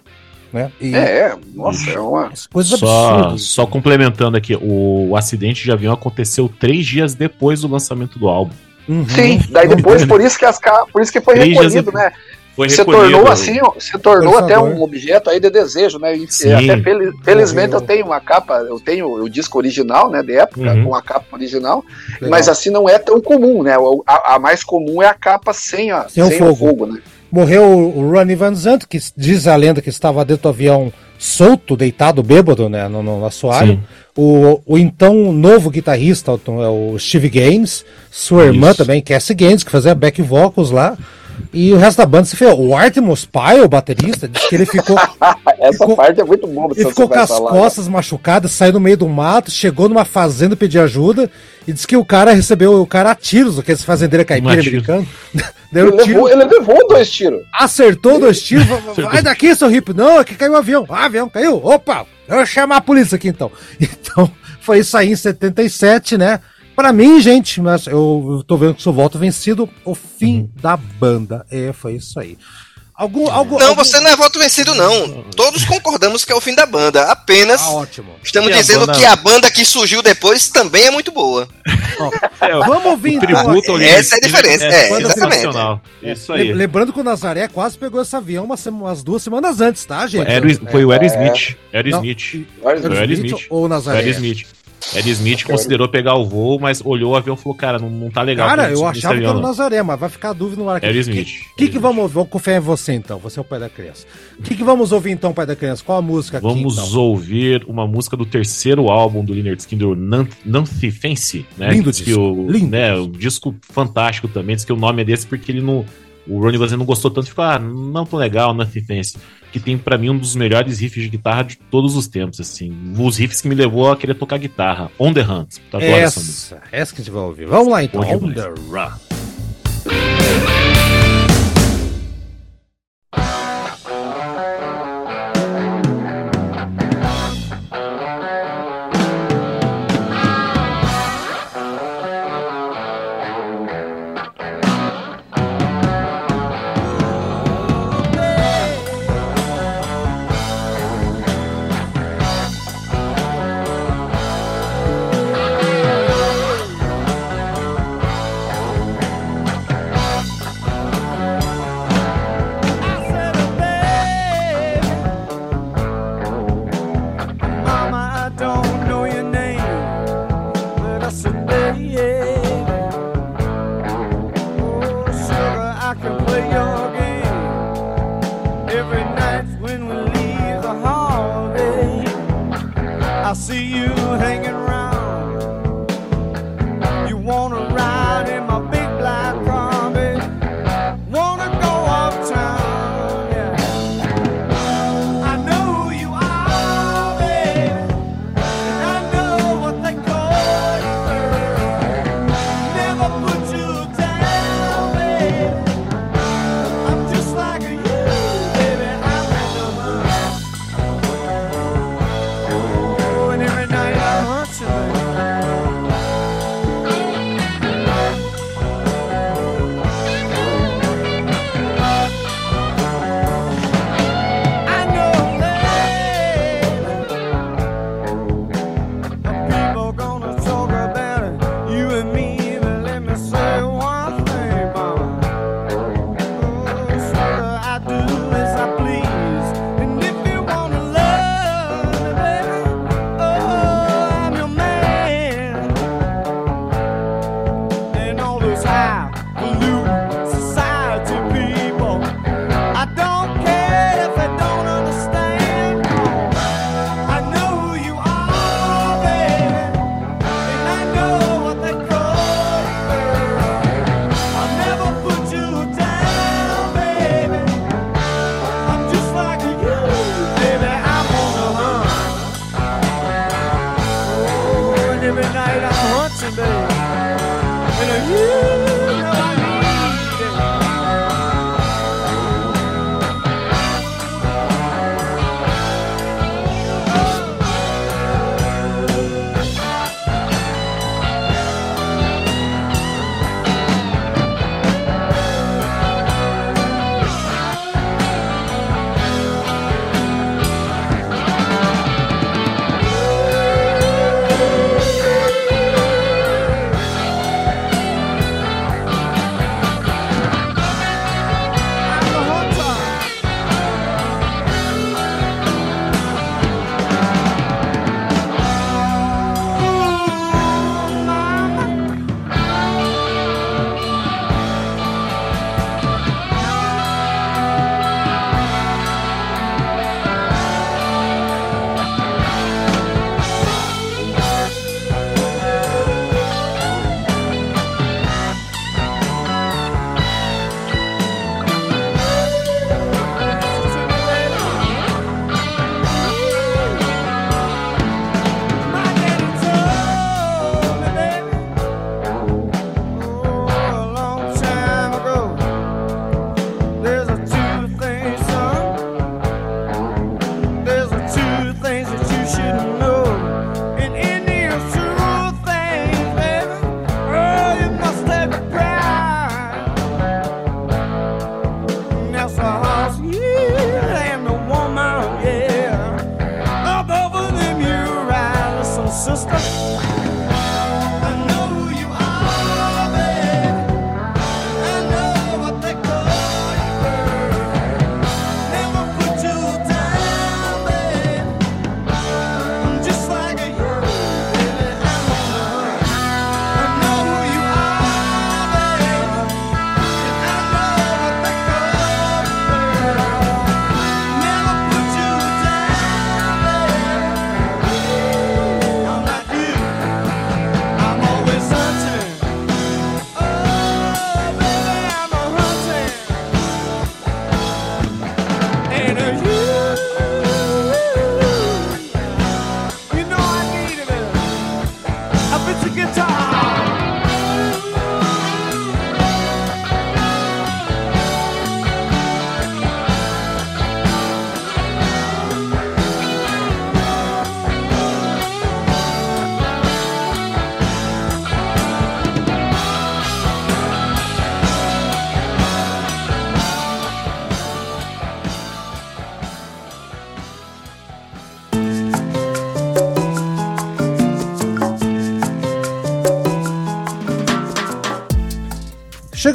Né? E, é, nossa, é uma coisa só, absurda. Só complementando aqui, o, o, acidente de avião aconteceu três dias depois do lançamento do álbum. Uhum. Sim, daí depois, por isso que as por isso que foi três recolhido, né? Foi se tornou assim, se tornou até um objeto aí de desejo, né? E, até fel felizmente eu tenho uma capa, eu tenho o disco original, né, de época, uhum. com a capa original, Legal. mas assim não é tão comum, né? A, a, mais comum é a capa sem, a, sem, sem o, fogo. o, fogo. né? Morreu o Ronnie Van Zandt, que diz a lenda que estava dentro do avião solto, deitado, bêbado, né, no, no assoalho. O, o então novo guitarrista, o, o Steve Gaines, sua Isso. irmã também, Cassie Gaines, que fazia back vocals lá. E o resto da banda se fez. O Artemus Pyle, o baterista, disse que ele ficou. Essa ficou, parte é muito boa. Ele ficou com as falar, né? costas né? machucadas, saiu no meio do mato, chegou numa fazenda pedir ajuda e disse que o cara recebeu o cara a tiros, aqueles fazendeiros caipira americano. Deu ele, tiro, levou, ele levou dois tiros. Acertou dois tiros. Vai daqui, seu hippie. Não, aqui caiu o um avião. Ah, avião caiu. Opa, eu vou chamar a polícia aqui então. Então, foi isso aí em 77, né? Para mim, gente, mas eu tô vendo que o voto vencido, o fim uhum. da banda. É, foi isso aí. Algum, algum, não, algum... você não é voto vencido, não. Todos concordamos que é o fim da banda. Apenas ah, ótimo. estamos e dizendo a banda... que a banda que surgiu depois também é muito boa. é, vamos ouvir então. Essa é a diferença. É, é exatamente. Isso aí. Lembrando que o Nazaré quase pegou esse avião umas, umas duas semanas antes, tá, gente? Era, foi o Aerosmith. Aerosmith. Aerosmith ou o Nazaré? Aerosmith. Ed Smith considerou pegar o voo, mas olhou o avião e falou: Cara, não, não tá legal. Cara, eu achava que era o Nazaré, mas vai ficar a dúvida no ar. Ed Smith. O que, que, que vamos ouvir? Vamos confiar em você então, você é o pai da criança. O que, que vamos ouvir então, pai da criança? Qual a música aqui? Vamos então? ouvir uma música do terceiro álbum do Leonard Skinner, Nancy Fancy, né? Lindo disco. O, Lindo. Né, o disco fantástico também. Diz que o nome é desse porque ele não. O Ronnie Van não gostou tanto e ficou, ah, não tão legal, Nothing Fancy que tem para mim um dos melhores riffs de guitarra de todos os tempos, assim. Os riffs que me levou a querer tocar guitarra. On the Hunt. Essa, essa, essa que a gente vai ouvir. Vamos lá então. On the Run.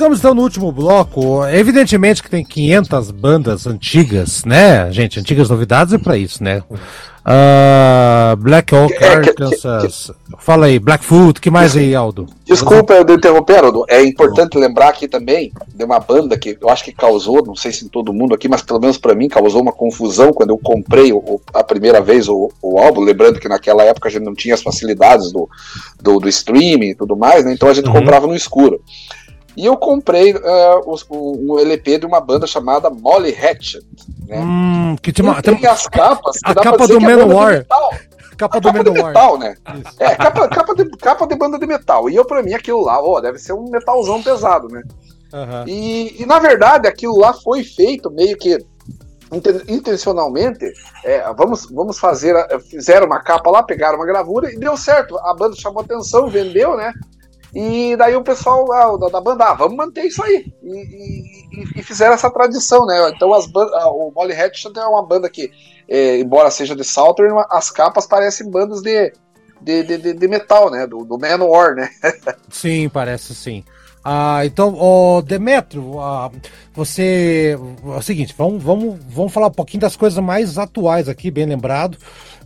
Chegamos então no último bloco. Evidentemente que tem 500 bandas antigas, né? Gente, antigas novidades é para isso, né? Uh, Black Oak, é, Arkansas. Fala aí, Blackfoot, que mais aí, Aldo? Desculpa eu interromper, Aldo. É importante lembrar aqui também de uma banda que eu acho que causou, não sei se em todo mundo aqui, mas pelo menos para mim causou uma confusão quando eu comprei o, a primeira vez o, o, álbum. Lembrando que naquela época a gente não tinha as facilidades do, do, do streaming e tudo mais, né? Então a gente uhum. comprava no escuro. E eu comprei uh, o, o, LP de uma banda chamada Molly Hatchet. Né? Hum, que tem, tem as capas. a capa do Manowar. Capa do capa de metal, né? Isso. É, capa, capa, de, capa de banda de metal. E eu, pra mim, aquilo lá, ó, deve ser um metalzão pesado, né? Uhum. E, e, na verdade, aquilo lá foi feito meio que intencionalmente. É, vamos, vamos fazer. Fizeram uma capa lá, pegaram uma gravura e deu certo. A banda chamou atenção, vendeu, né? E daí o pessoal ah, da, da, banda, ah, vamos manter isso aí. E, e, e fizeram essa tradição, né? Então as ah, o Molly Hatchet é uma banda que, é, embora seja de Southern, as capas parecem bandas de, de, de, de metal, né? Do, do Manowar, né? sim, parece sim. Ah, então, oh, Demetrio, ah, você. É o seguinte, vamos, vamos, vamos falar um pouquinho das coisas mais atuais aqui, bem lembrado.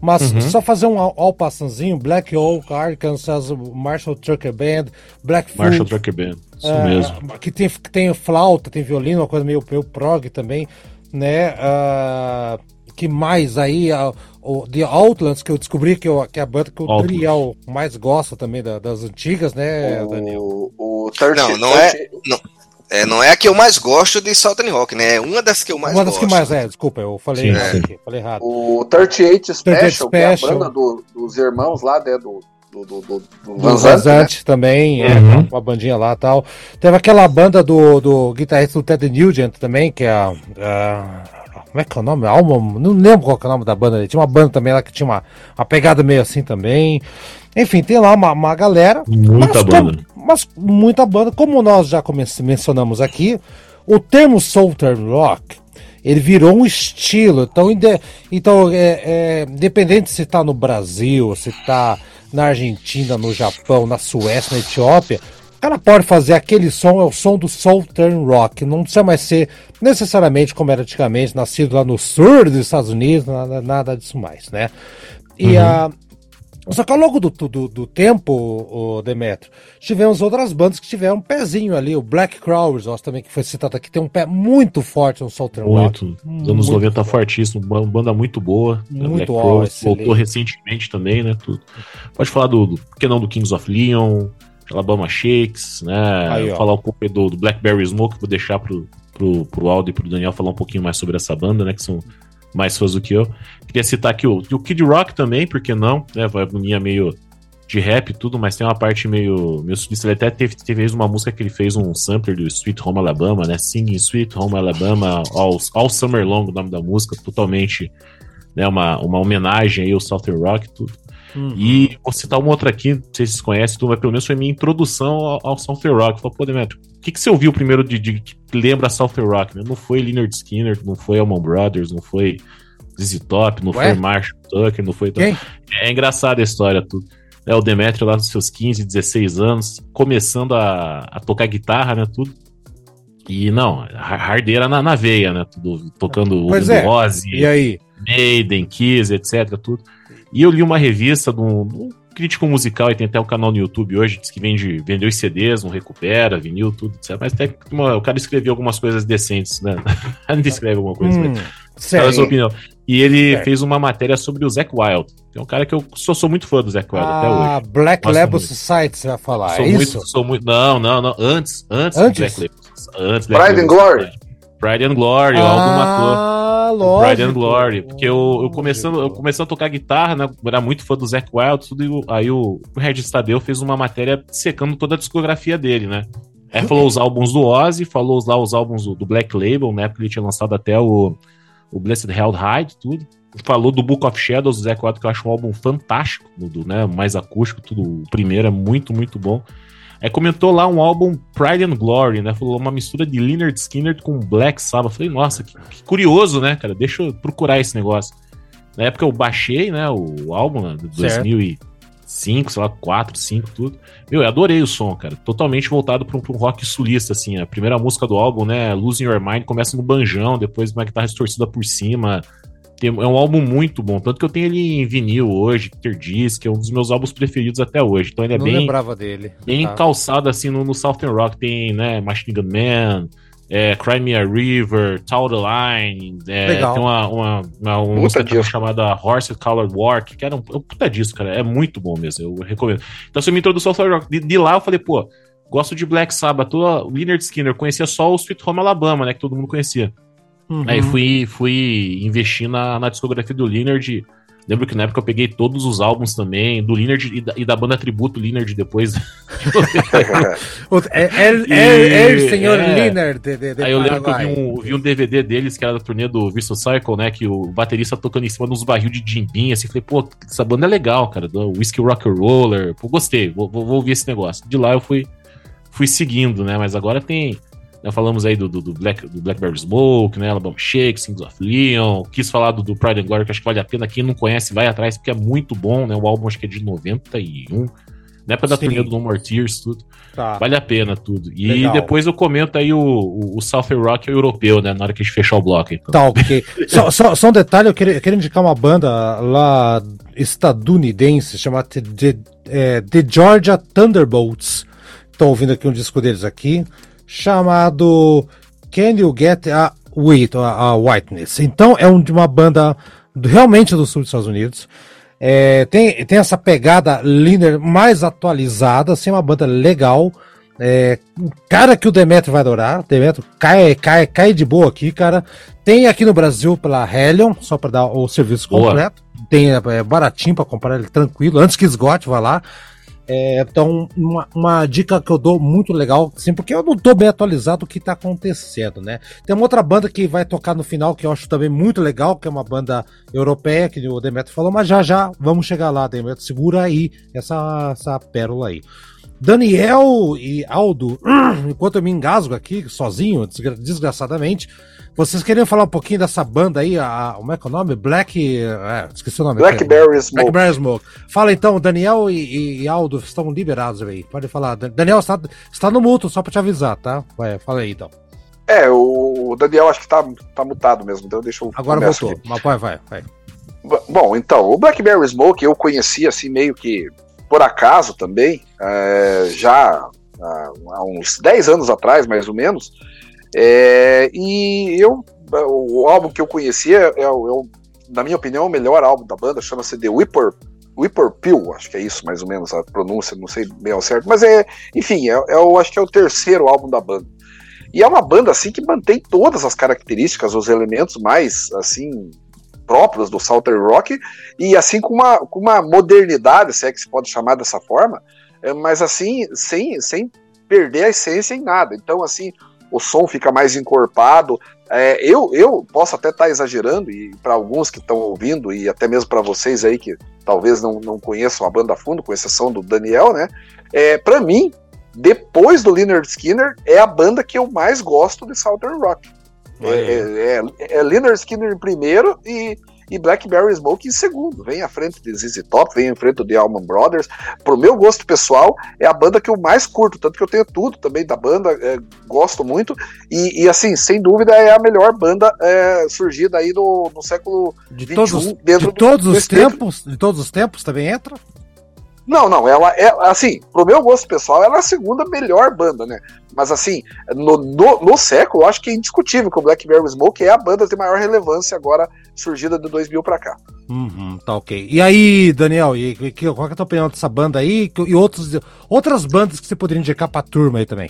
Mas uhum. só fazer um all passanzinho, Black Oak, Arkansas, Marshall Trucker Band, Blackfoot. Marshall Trucker Band, isso uh, mesmo. Que tem, que tem flauta, tem violino, uma coisa meio, meio prog também, né? Uh, que mais aí, uh, o The Outlands, que eu descobri que, eu, que é a banda que o Outlands. Daniel mais gosta também da, das antigas, né, o, Daniel? O, o 30, não, não 30, é... Não. É, não é a que eu mais gosto de Southern Rock, né? É uma das que eu mais gosto. Uma das que mais, é, desculpa, eu falei, sim, sim. Aqui, falei errado. O 38 Special, 38 Special. que é a banda do, dos irmãos lá, né, do, do, do, do, do Vanzante, né? também, é, uhum. é, uma bandinha lá tal. Teve aquela banda do, do guitarrista do Ted Nugent também, que é a, a como é que é o nome? Alma, não lembro qual é o nome da banda. Tinha uma banda também lá que tinha uma, uma pegada meio assim também. Enfim, tem lá uma, uma galera. Muita mas, banda. Mas muita banda. Como nós já mencionamos aqui, o termo Southern Rock ele virou um estilo. Então, então é, é, independente se está no Brasil, se está na Argentina, no Japão, na Suécia, na Etiópia, o cara pode fazer aquele som, é o som do Southern Rock. Não precisa mais ser necessariamente como era antigamente, nascido lá no sul dos Estados Unidos, nada, nada disso mais, né? E uhum. a. Só que ao longo do, do, do tempo, o Demetrio, tivemos outras bandas que tiveram um pezinho ali. O Black Crowes, nós também, que foi citado aqui, tem um pé muito forte no Southern. Muito. Nos anos 90 forte. fortíssimo, uma banda muito boa. Muito Black Crowes, voltou recentemente também, né? Tudo. Pode falar do, do, que não, do Kings of Leon, Alabama Shakes, né? Aí, falar um pouco do, do, Blackberry Smoke, vou deixar pro, pro, pro Aldo e pro Daniel falar um pouquinho mais sobre essa banda, né? Que são mais fãs do que eu. Queria citar aqui o, o Kid Rock também, porque não, né? Vai linha meio de rap e tudo, mas tem uma parte meio, meio. Ele até teve, teve uma música que ele fez um sampler do Sweet Home Alabama, né? Singing Sweet Home Alabama, All, All Summer Long, o nome da música, totalmente né, uma, uma homenagem aí ao Southern Rock tudo. Uhum. E vou citar uma outra aqui, não sei se vocês conhecem, mas pelo menos foi minha introdução ao, ao Southern Rock. Falei, pô, Demetrio, que, que você ouviu primeiro de, de que lembra Southern Rock? Né? Não foi Leonard Skinner, não foi Allman Brothers, não foi ZZ Top, não Ué? foi Marshall Tucker, não foi... Quem? É engraçada a história, tudo. É, o Demetrio lá nos seus 15, 16 anos, começando a, a tocar guitarra, né, tudo. E não, hardeira na, na veia, né, tudo, tocando pois o é. Ozzy, e aí? Maiden, Kiss, etc, tudo. E eu li uma revista de um, de um crítico musical, e tem até um canal no YouTube hoje, diz que vende, vendeu os CDs, não recupera, vinil, tudo, etc. Mas até uma, o cara escreveu algumas coisas decentes, né? não escreve alguma coisa, hum, mas a sua opinião. E ele certo. fez uma matéria sobre o Zac Wild. É um cara que eu sou, sou muito fã do Zac Wild ah, até hoje. Ah, Black Gosto Label. Society, você vai falar. Sou é muito, isso? Sou muito, não, não, não. Antes, antes, antes? Black Label. Antes Pride and Glory. Pride and Glory, ah, o álbum matou. Pride and Glory. Porque eu, eu, começando, eu começando a tocar guitarra, né? Era muito fã do Zac Wild, tudo, e aí o, o Regis Tadeu fez uma matéria secando toda a discografia dele, né? Aí falou os álbuns do Ozzy, falou lá os álbuns do, do Black Label, né? Porque ele tinha lançado até o, o Blessed Held Hide, tudo. Falou do Book of Shadows do Zac Wild, que eu acho um álbum fantástico, do, né? Mais acústico, tudo. O primeiro é muito, muito bom. Aí comentou lá um álbum Pride and Glory, né? Falou uma mistura de Leonard Skinner com Black Sabbath. Falei, nossa, que, que, curioso, né, cara? Deixa eu procurar esse negócio. Na época eu baixei, né, o álbum né, de 2005, sei lá, 4, 5, tudo. Meu, eu adorei o som, cara. Totalmente voltado para um, um, rock sulista, assim. A primeira música do álbum, né, Losing Your Mind, começa no banjão, depois uma guitarra distorcida por cima. Tem, é um álbum muito bom, tanto que eu tenho ele em vinil hoje, Peter Disc, é um dos meus álbuns preferidos até hoje. Então ele é Não bem. lembrava dele. Bem tá. calçado assim no, no Southern Rock. Tem, né, Machine Gun Man, é, Cry Me a River, Tower Line, é, tem uma, uma, uma, uma música chamada Horse Colored Walk, que era um, um puta disco, cara. É muito bom mesmo, eu recomendo. Então você me introduziu ao Southern Rock. De, de, lá eu falei, pô, gosto de Black Sabbath. O Leonard Skinner conhecia só o Sweet Home Alabama, né, que todo mundo conhecia. Uhum. Aí fui, fui investir na, na discografia do Leonard. Lembro que na época eu peguei todos os álbuns também, do Leonard e da, e da banda tributo Leonard depois. é, é, é, é, o senhor é. Leonard de, de, de Aí eu lembro que eu vi um, vi um, DVD deles, que era da turnê do Visual Cycle, né? Que o baterista tocando em cima dos barril de jimbim, assim. Falei, pô, essa banda é legal, cara. Do Whiskey Rock and Roller. Pô, gostei, vou, vou, vou ouvir esse negócio. De lá eu fui, fui seguindo, né? Mas agora tem já falamos aí do, do, do, Black, do Blackberry Smoke, né? Alabama Shake, Sings of Leon. Quis falar do, do Pride and Glory, que acho que vale a pena. Quem não conhece, vai atrás, porque é muito bom, né? O álbum acho que é de 91. Na época da turnê do No More Tears, tudo. Tá. Vale a pena tudo. E Legal. depois eu comento aí o, o, o South Rock europeu, né? Na hora que a gente fechar o bloco. Então. Tá, ok. só, só, só, um detalhe, eu queria, eu queria indicar uma banda lá estadunidense chamada The, é, The Georgia Thunderbolts. Estão ouvindo aqui um disco deles aqui chamado Can You Get a, Wheat, a, Whiteness. Então é um, de uma banda realmente do sul dos Estados Unidos. É, tem, tem essa pegada linear mais atualizada, assim, uma banda legal. É, cara que o Demetrio vai adorar. Demetrio cai, cai, cai de boa aqui, cara. Tem aqui no Brasil pela Helion, só para dar o serviço boa. completo. tem é, baratinho para comprar ele tranquilo, antes que esgote, vai lá. É, então, uma, uma, dica que eu dou muito legal, assim, porque eu não tô bem atualizado do que tá acontecendo, né? Tem uma outra banda que vai tocar no final que eu acho também muito legal, que é uma banda europeia, que o Demetrio falou, mas já já vamos chegar lá, Demetrio. Segura aí essa, essa pérola aí. Daniel e Aldo, enquanto eu me engasgo aqui sozinho, desgraçadamente, vocês queriam falar um pouquinho dessa banda aí, a, como é que é o nome? Black. É, esqueci o nome. Blackberry Smoke. Blackberry Smoke. Fala então, Daniel e, e, Aldo estão liberados aí. Pode falar. Daniel está, está no muto, só para te avisar, tá? Vai, fala aí então. É, o Daniel acho que tá, tá mutado mesmo, então deixa eu. Agora voltou, aqui. mas vai, vai, vai. Bom, então, o Blackberry Smoke eu conheci assim meio que por acaso também, é, já há uns 10 anos atrás, mais ou menos. É, e eu, o álbum que eu conhecia é, é, é, na minha opinião, o melhor álbum da banda, chama-se The Whipper, Whipper Pill, acho que é isso mais ou menos a pronúncia, não sei bem ao certo, mas é, enfim, é, é, eu acho que é o terceiro álbum da banda. E é uma banda assim que mantém todas as características, os elementos mais assim próprios do Southern Rock e assim com uma, com uma modernidade, se é que se pode chamar dessa forma, é, mas assim sem, sem perder a essência em nada. Então assim o som fica mais encorpado. É, eu, eu posso até estar tá exagerando, e para alguns que estão ouvindo, e até mesmo para vocês aí que talvez não, não conheçam a banda a fundo, com exceção do Daniel, né? É, para mim, depois do Leonard Skinner, é a banda que eu mais gosto de Southern Rock. É, é, é, é Leonard Skinner em primeiro e, e Blackberry Smoke em segundo. Vem à frente de ZZ Top, vem à frente de Allman Brothers. Pro meu gosto pessoal, é a banda que eu mais curto, tanto que eu tenho tudo também da banda, é, gosto muito. E, e, assim, sem dúvida, é a melhor banda é, surgida aí no, no século de 21, todos, de todos do, os tempos, de todos os tempos também entra? Não, não, ela é assim, pro meu gosto pessoal, ela é a segunda melhor banda, né? Mas assim, no, no, no século, eu acho que é indiscutível que o Blackberry Smoke é a banda de maior relevância agora, surgida de 2000 para cá. Uhum, tá ok. E aí, Daniel, e, e, qual é a tua opinião dessa banda aí e outros, outras bandas que você poderia indicar pra turma aí também?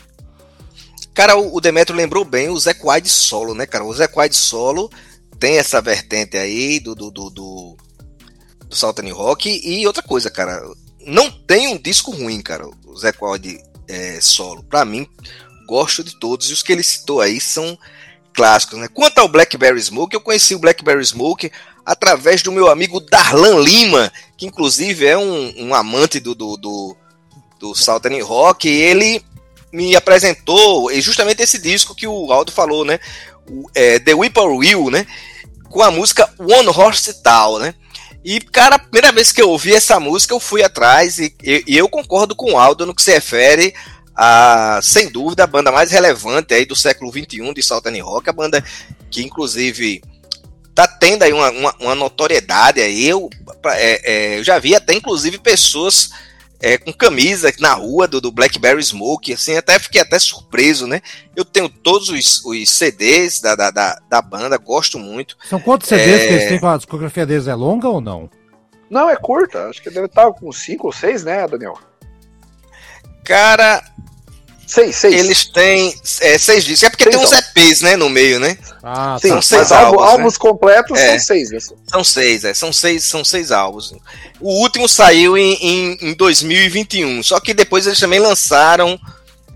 Cara, o, o Demetrio lembrou bem o Zé Quaid solo, né, cara? O Zé Quaid solo tem essa vertente aí do, do, do, do, do Southern Rock e outra coisa, cara não tem um disco ruim, cara, o Zé Quad é, solo. Para mim, gosto de todos. E os que ele citou aí são clássicos, né? Quanto ao Blackberry Smoke, eu conheci o Blackberry Smoke através do meu amigo Darlan Lima, que inclusive é um, um amante do, do, do, do Southern Rock, ele me apresentou justamente esse disco que o Aldo falou, né? O, é, The Whippoorwill, né? Com a música One Horse Town, né? E, cara, a primeira vez que eu ouvi essa música, eu fui atrás e, e, e eu concordo com o Aldo no que se refere a, sem dúvida, a banda mais relevante aí do século XXI de Southern Rock, a banda que, inclusive, tá tendo aí uma, uma, uma notoriedade aí. Eu, é, é, eu já vi até, inclusive, pessoas é, com camisa na rua do, do, Blackberry Smoke, assim, até fiquei até surpreso, né? Eu tenho todos os, os CDs da, da, da, da, banda, gosto muito. São quantos CDs é... que eles têm com a discografia deles? É longa ou não? Não, é curta, acho que deve estar com cinco ou seis, né, Daniel? Cara, Seis, seis. Eles têm é, seis discos. É porque seis tem uns EPs, né, no meio, né? Ah, Sim, são seis álbuns, né? álbuns completos é, são seis. Né? São seis, é, são seis, são seis álbuns. O último saiu em, em, em 2021, só que depois eles também lançaram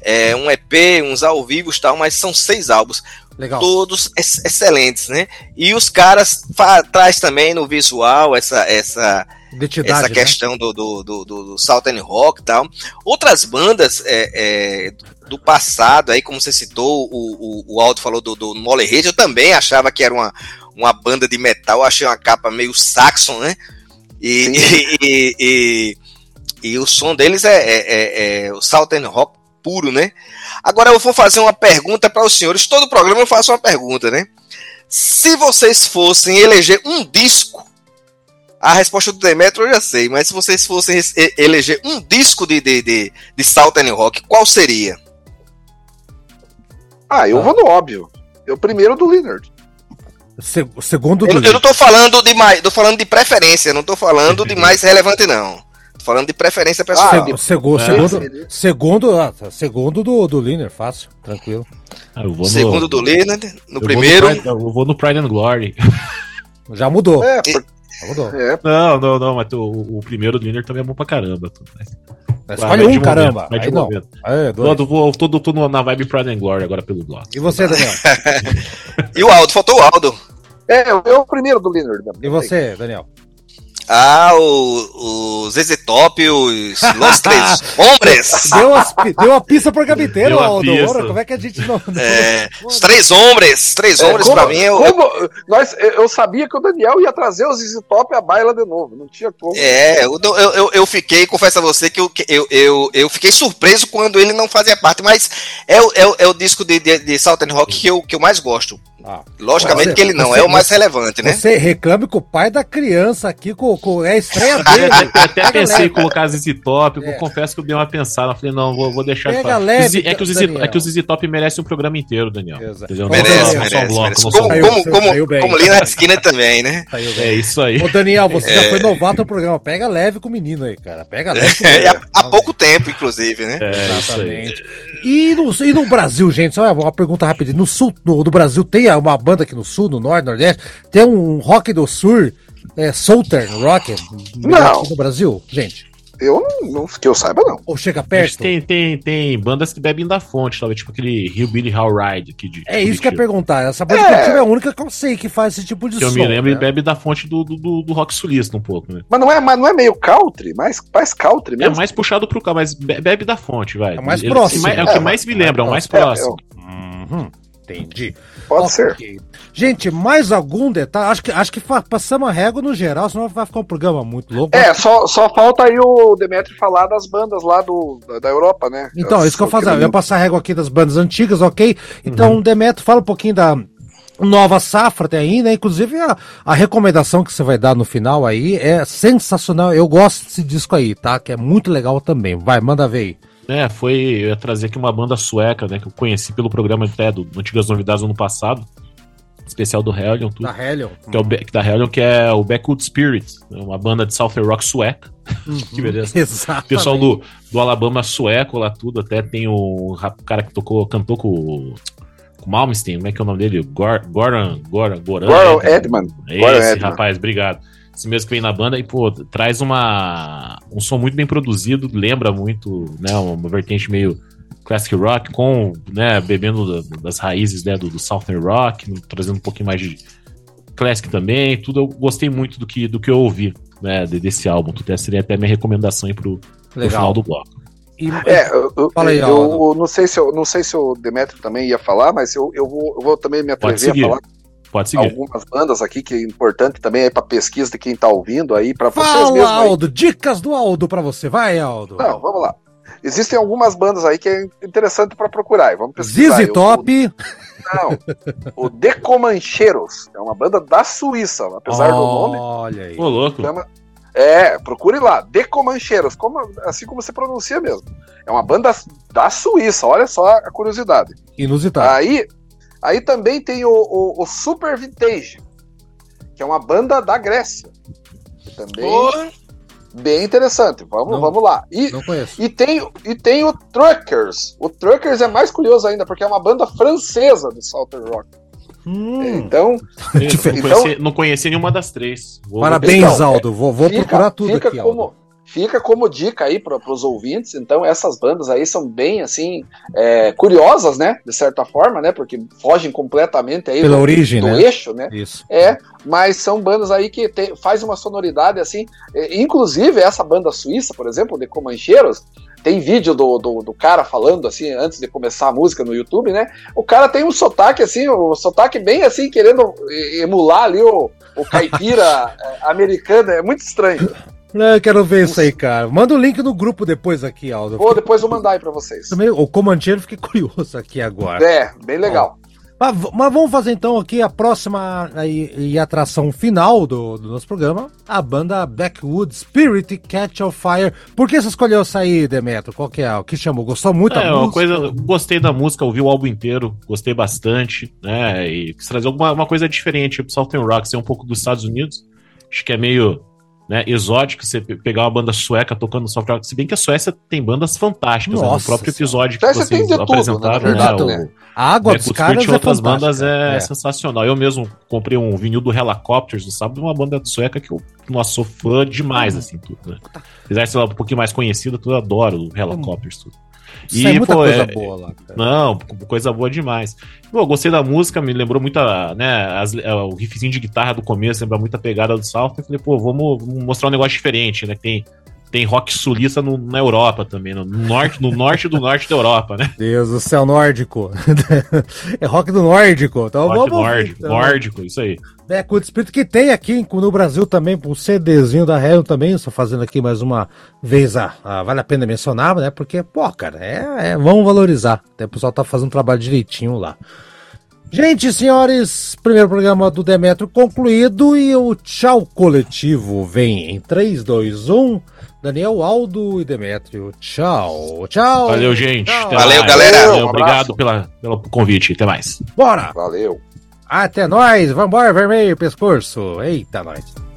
é, um EP, uns ao vivo e tal, mas são seis álbuns. Legal. Todos ex excelentes, né? E os caras traz também no visual essa essa essa né? questão do, do, do, do, Southern Rock e tal. Outras bandas é, é, do passado, aí como você citou, o, o, o Aldo falou do, do Molehead, eu também achava que era uma, uma banda de metal, achei uma capa meio Saxon, né? E, e, e, e, e, o som deles é, é, é, é o Southern Rock puro, né? Agora eu vou fazer uma pergunta para os senhores. Todo programa eu faço uma pergunta, né? Se vocês fossem eleger um disco a resposta do Demetrio eu já sei, mas se vocês fossem eleger um disco de, de, de, de Southern Rock, qual seria? Ah, eu ah. vou no óbvio. Eu primeiro do Leonard. O segundo do eu, eu não tô falando de mais, tô falando de preferência, não tô falando de mais relevante não. Tô falando de preferência pessoal. Ah, segundo, é. segundo, segundo, ah, tá. segundo do, do Leonard, fácil, tranquilo. Ah, no... Segundo do Leonard, no eu primeiro. Vou no Pride, eu vou no Pride and Glory. Já mudou. É, por... É. Não, não, não, mas o, o primeiro do Linear também é bom pra caramba. Escolhe um, caramba. Momento, aí não. É, dois. Tô, vou, tô, tô, tô na vibe Pride and Glory agora pelo bloco. E você, Daniel? e o Aldo, faltou o Aldo. É, é o primeiro do Linear. E você, Daniel? Ah, o, o ZZ Top, os Los Três Hombres. Deu, as, deu a pista pro Gabiteiro, Aldo. Ora, como é que a gente não. É, os Três Hombres, Três é, Hombres como, pra mim. Eu, como, nós, eu sabia que o Daniel ia trazer o ZZ Top a baila de novo, não tinha como. É, eu, eu, eu fiquei, confesso a você, que eu, eu, eu, eu fiquei surpreso quando ele não fazia parte, mas é, o, é, o, é o disco de, de, de Southern Rock que eu, que eu mais gosto. Ah, Logicamente você, que ele não você, é o mais relevante, né? Você reclame com o pai da criança aqui, com, com é a estreia dele. eu até pensei em colocar ZZ Top, é. eu confesso que eu dei uma pensada, falei, não, vou, vou deixar Pega leve, é, que o ZZ, é que o ZZ Top merece um programa inteiro, Daniel. Entendeu? Merece, merece, um bloco, merece. Como, como, como, como ali na esquina também, né? É isso aí. Ô, Daniel, você já é. foi novato no programa, pega leve com o menino aí, cara, pega leve com o menino. há, pouco tempo, inclusive, né? É, Exatamente. E no, e no Brasil, gente, só uma pergunta rapidinho, no sul do Brasil tem uma banda aqui no sul, no norte, nordeste, tem um rock do sul, é, Southern Rock não. no Brasil, gente? Eu não, não, que eu saiba, não. Ou chega perto? Tem, tem, tem bandas que bebem da fonte, talvez, tipo aquele Rio Billy How Ride aqui de. É isso que eu ia perguntar. Essa banda é. é a única que eu sei que faz esse tipo de que som. Eu me lembro né? e bebe da fonte do, do, do, rock sulista um pouco, né? Mas não é, mas não é meio country? Mais, mais country mesmo? É mais puxado pro country, mas bebe da fonte, vai. É mais próximo. é, o que mais me lembra, é o mais próximo. Uhum. Entendi. Pode okay. ser. Gente, mais algum detalhe? Acho que, acho que passamos a régua no geral, senão vai ficar um programa muito louco. É, só, só falta aí o Demetri falar das bandas lá do, da Europa, né? Então, isso que eu fazer. Eu ia passar a régua aqui das bandas antigas, ok? Então, uhum. Demetri, fala um pouquinho da nova safra tem aí, né? Inclusive a, a recomendação que você vai dar no final aí é sensacional. Eu gosto desse disco aí, tá? Que é muito legal também. Vai, manda ver aí. É, foi. Eu ia trazer aqui uma banda sueca, né? Que eu conheci pelo programa até do Antigas Novidades ano passado. Especial do Hellion, tudo. Da Hellion. Que é o, da Hellion, que é o Backwood Spirit, né, uma banda de Southern Rock sueca. Uhum, que beleza. Exatamente. Pessoal do, do Alabama sueco lá, tudo. Até tem o, o cara que tocou, cantou com com Malmsteen, como é que é o nome dele? Goran, Goran, Goran, Goran Edman. Esse Edman. rapaz, obrigado esse mesmo que vem na banda, e, pô, traz uma, um som muito bem produzido, lembra muito, né, uma vertente meio classic rock, com, né, bebendo das raízes, né, do, do Southern Rock, trazendo um pouquinho mais de classic também, tudo, eu gostei muito do que, do que eu ouvi, né, desse álbum, até seria até minha recomendação aí pro, pro final do bloco. E, é, eu, Fala aí, eu, eu, não sei se eu não sei se o Demetrio também ia falar, mas eu, eu, vou, eu vou também me atrever a falar Pode seguir. Algumas bandas aqui que é importante também aí para pesquisa de quem tá ouvindo aí para vocês mesmo. Aldo, aí. dicas do Aldo para você. Vai, Aldo. Não, vamos lá. Existem algumas bandas aí que é interessante para procurar. Vamos pesquisar. Zizi Top. Não. O Decomancheiros é uma banda da Suíça, apesar oh, do nome. Olha aí. Ô, louco. Chama... É, procure lá, Decomancheiros, como, assim como você pronuncia mesmo. É uma banda da Suíça, olha só a curiosidade. Inusitado. Aí, Aí também tem o, o, o, Super Vintage, que é uma banda da Grécia. Também bem interessante. Vamos, não, vamos lá. E, não conheço. E tem, e tem o Truckers. O Truckers é mais curioso ainda, porque é uma banda francesa de Southern Rock. Hum. Então, não, conheci, não conheci nenhuma das três. Vou... Parabéns, então, Aldo. Vou, vou fica, procurar tudo fica aqui. Como, Aldo. Fica como dica aí para os ouvintes. Então, essas bandas aí são bem, assim, é, curiosas, né? De certa forma, né? Porque fogem completamente aí Pela do, origem, do né? eixo, né? Isso. É, mas são bandas aí que tem, faz uma sonoridade, assim. É, inclusive, essa banda suíça, por exemplo, de Comancheiros, tem vídeo do, do, do, cara falando assim, antes de começar a música no YouTube, né? O cara tem um sotaque assim, o um sotaque bem assim, querendo emular ali o, o caipira é, americano, é muito estranho. Não, eu quero ver isso aí, cara. Manda o um link no grupo depois aqui, Aldo. Vou depois vou mandar aí pra vocês. Também, o comandeiro fiquei curioso aqui agora. É, bem legal. Mas, mas, vamos fazer então aqui a próxima e, e atração final do, do, nosso programa, a banda Backwood Spirit Catch of Fire. Por que você escolheu sair, Demetro? Qual que é? O que chamou? Gostou muito é, da música? Coisa, gostei da música, ouvi o álbum inteiro, gostei bastante, né? E quis trazer alguma uma coisa diferente pro Southern Rock, ser um pouco dos Estados Unidos. Acho que é meio né, exótico você pegar uma banda sueca tocando soft rock, se bem que a Suécia tem bandas fantásticas, né, no próprio episódio que vocês apresentaram, né, verdade, né, o, a água dos caras é outras bandas é, é, sensacional. Eu mesmo comprei um vinil do Helicopters do sábado, uma banda sueca que eu nossa, sou fã demais, assim, tudo, né? Apesar de ser um pouquinho mais conhecida, eu adoro o Helicopters, tudo. E, é muita pô, coisa é, boa lá, cara. Não, coisa boa demais. Pô, gostei da música, me lembrou muito a, né, as, a, o riffzinho de guitarra do começo, lembra muito a pegada do South. Eu falei, pô, vamos, mostrar um negócio diferente, né? Tem tem rock sulista no, na Europa também, no norte, no norte do norte da Europa, né? Deus do céu, nórdico. é rock do nórdico. Então rock vamos nórdico, então. nórdico, isso aí. É, com o espírito que tem aqui no Brasil também, o CDzinho da Hell também, estou fazendo aqui mais uma vez, ah, ah, vale a pena mencionar, né? Porque, pô, cara, é, é vamos valorizar. Até o pessoal tá fazendo um trabalho direitinho lá. Gente, senhores, primeiro programa do Demetro concluído e o tchau coletivo vem em 3, 2, 1. Daniel, Aldo e Demetrio. Tchau. Tchau. Valeu, gente. Tchau. Valeu, galera. Valeu, obrigado pela, pelo convite. Até mais. Bora. Valeu. Até nós. Vambora, vermelho, pescoço. Eita, nós.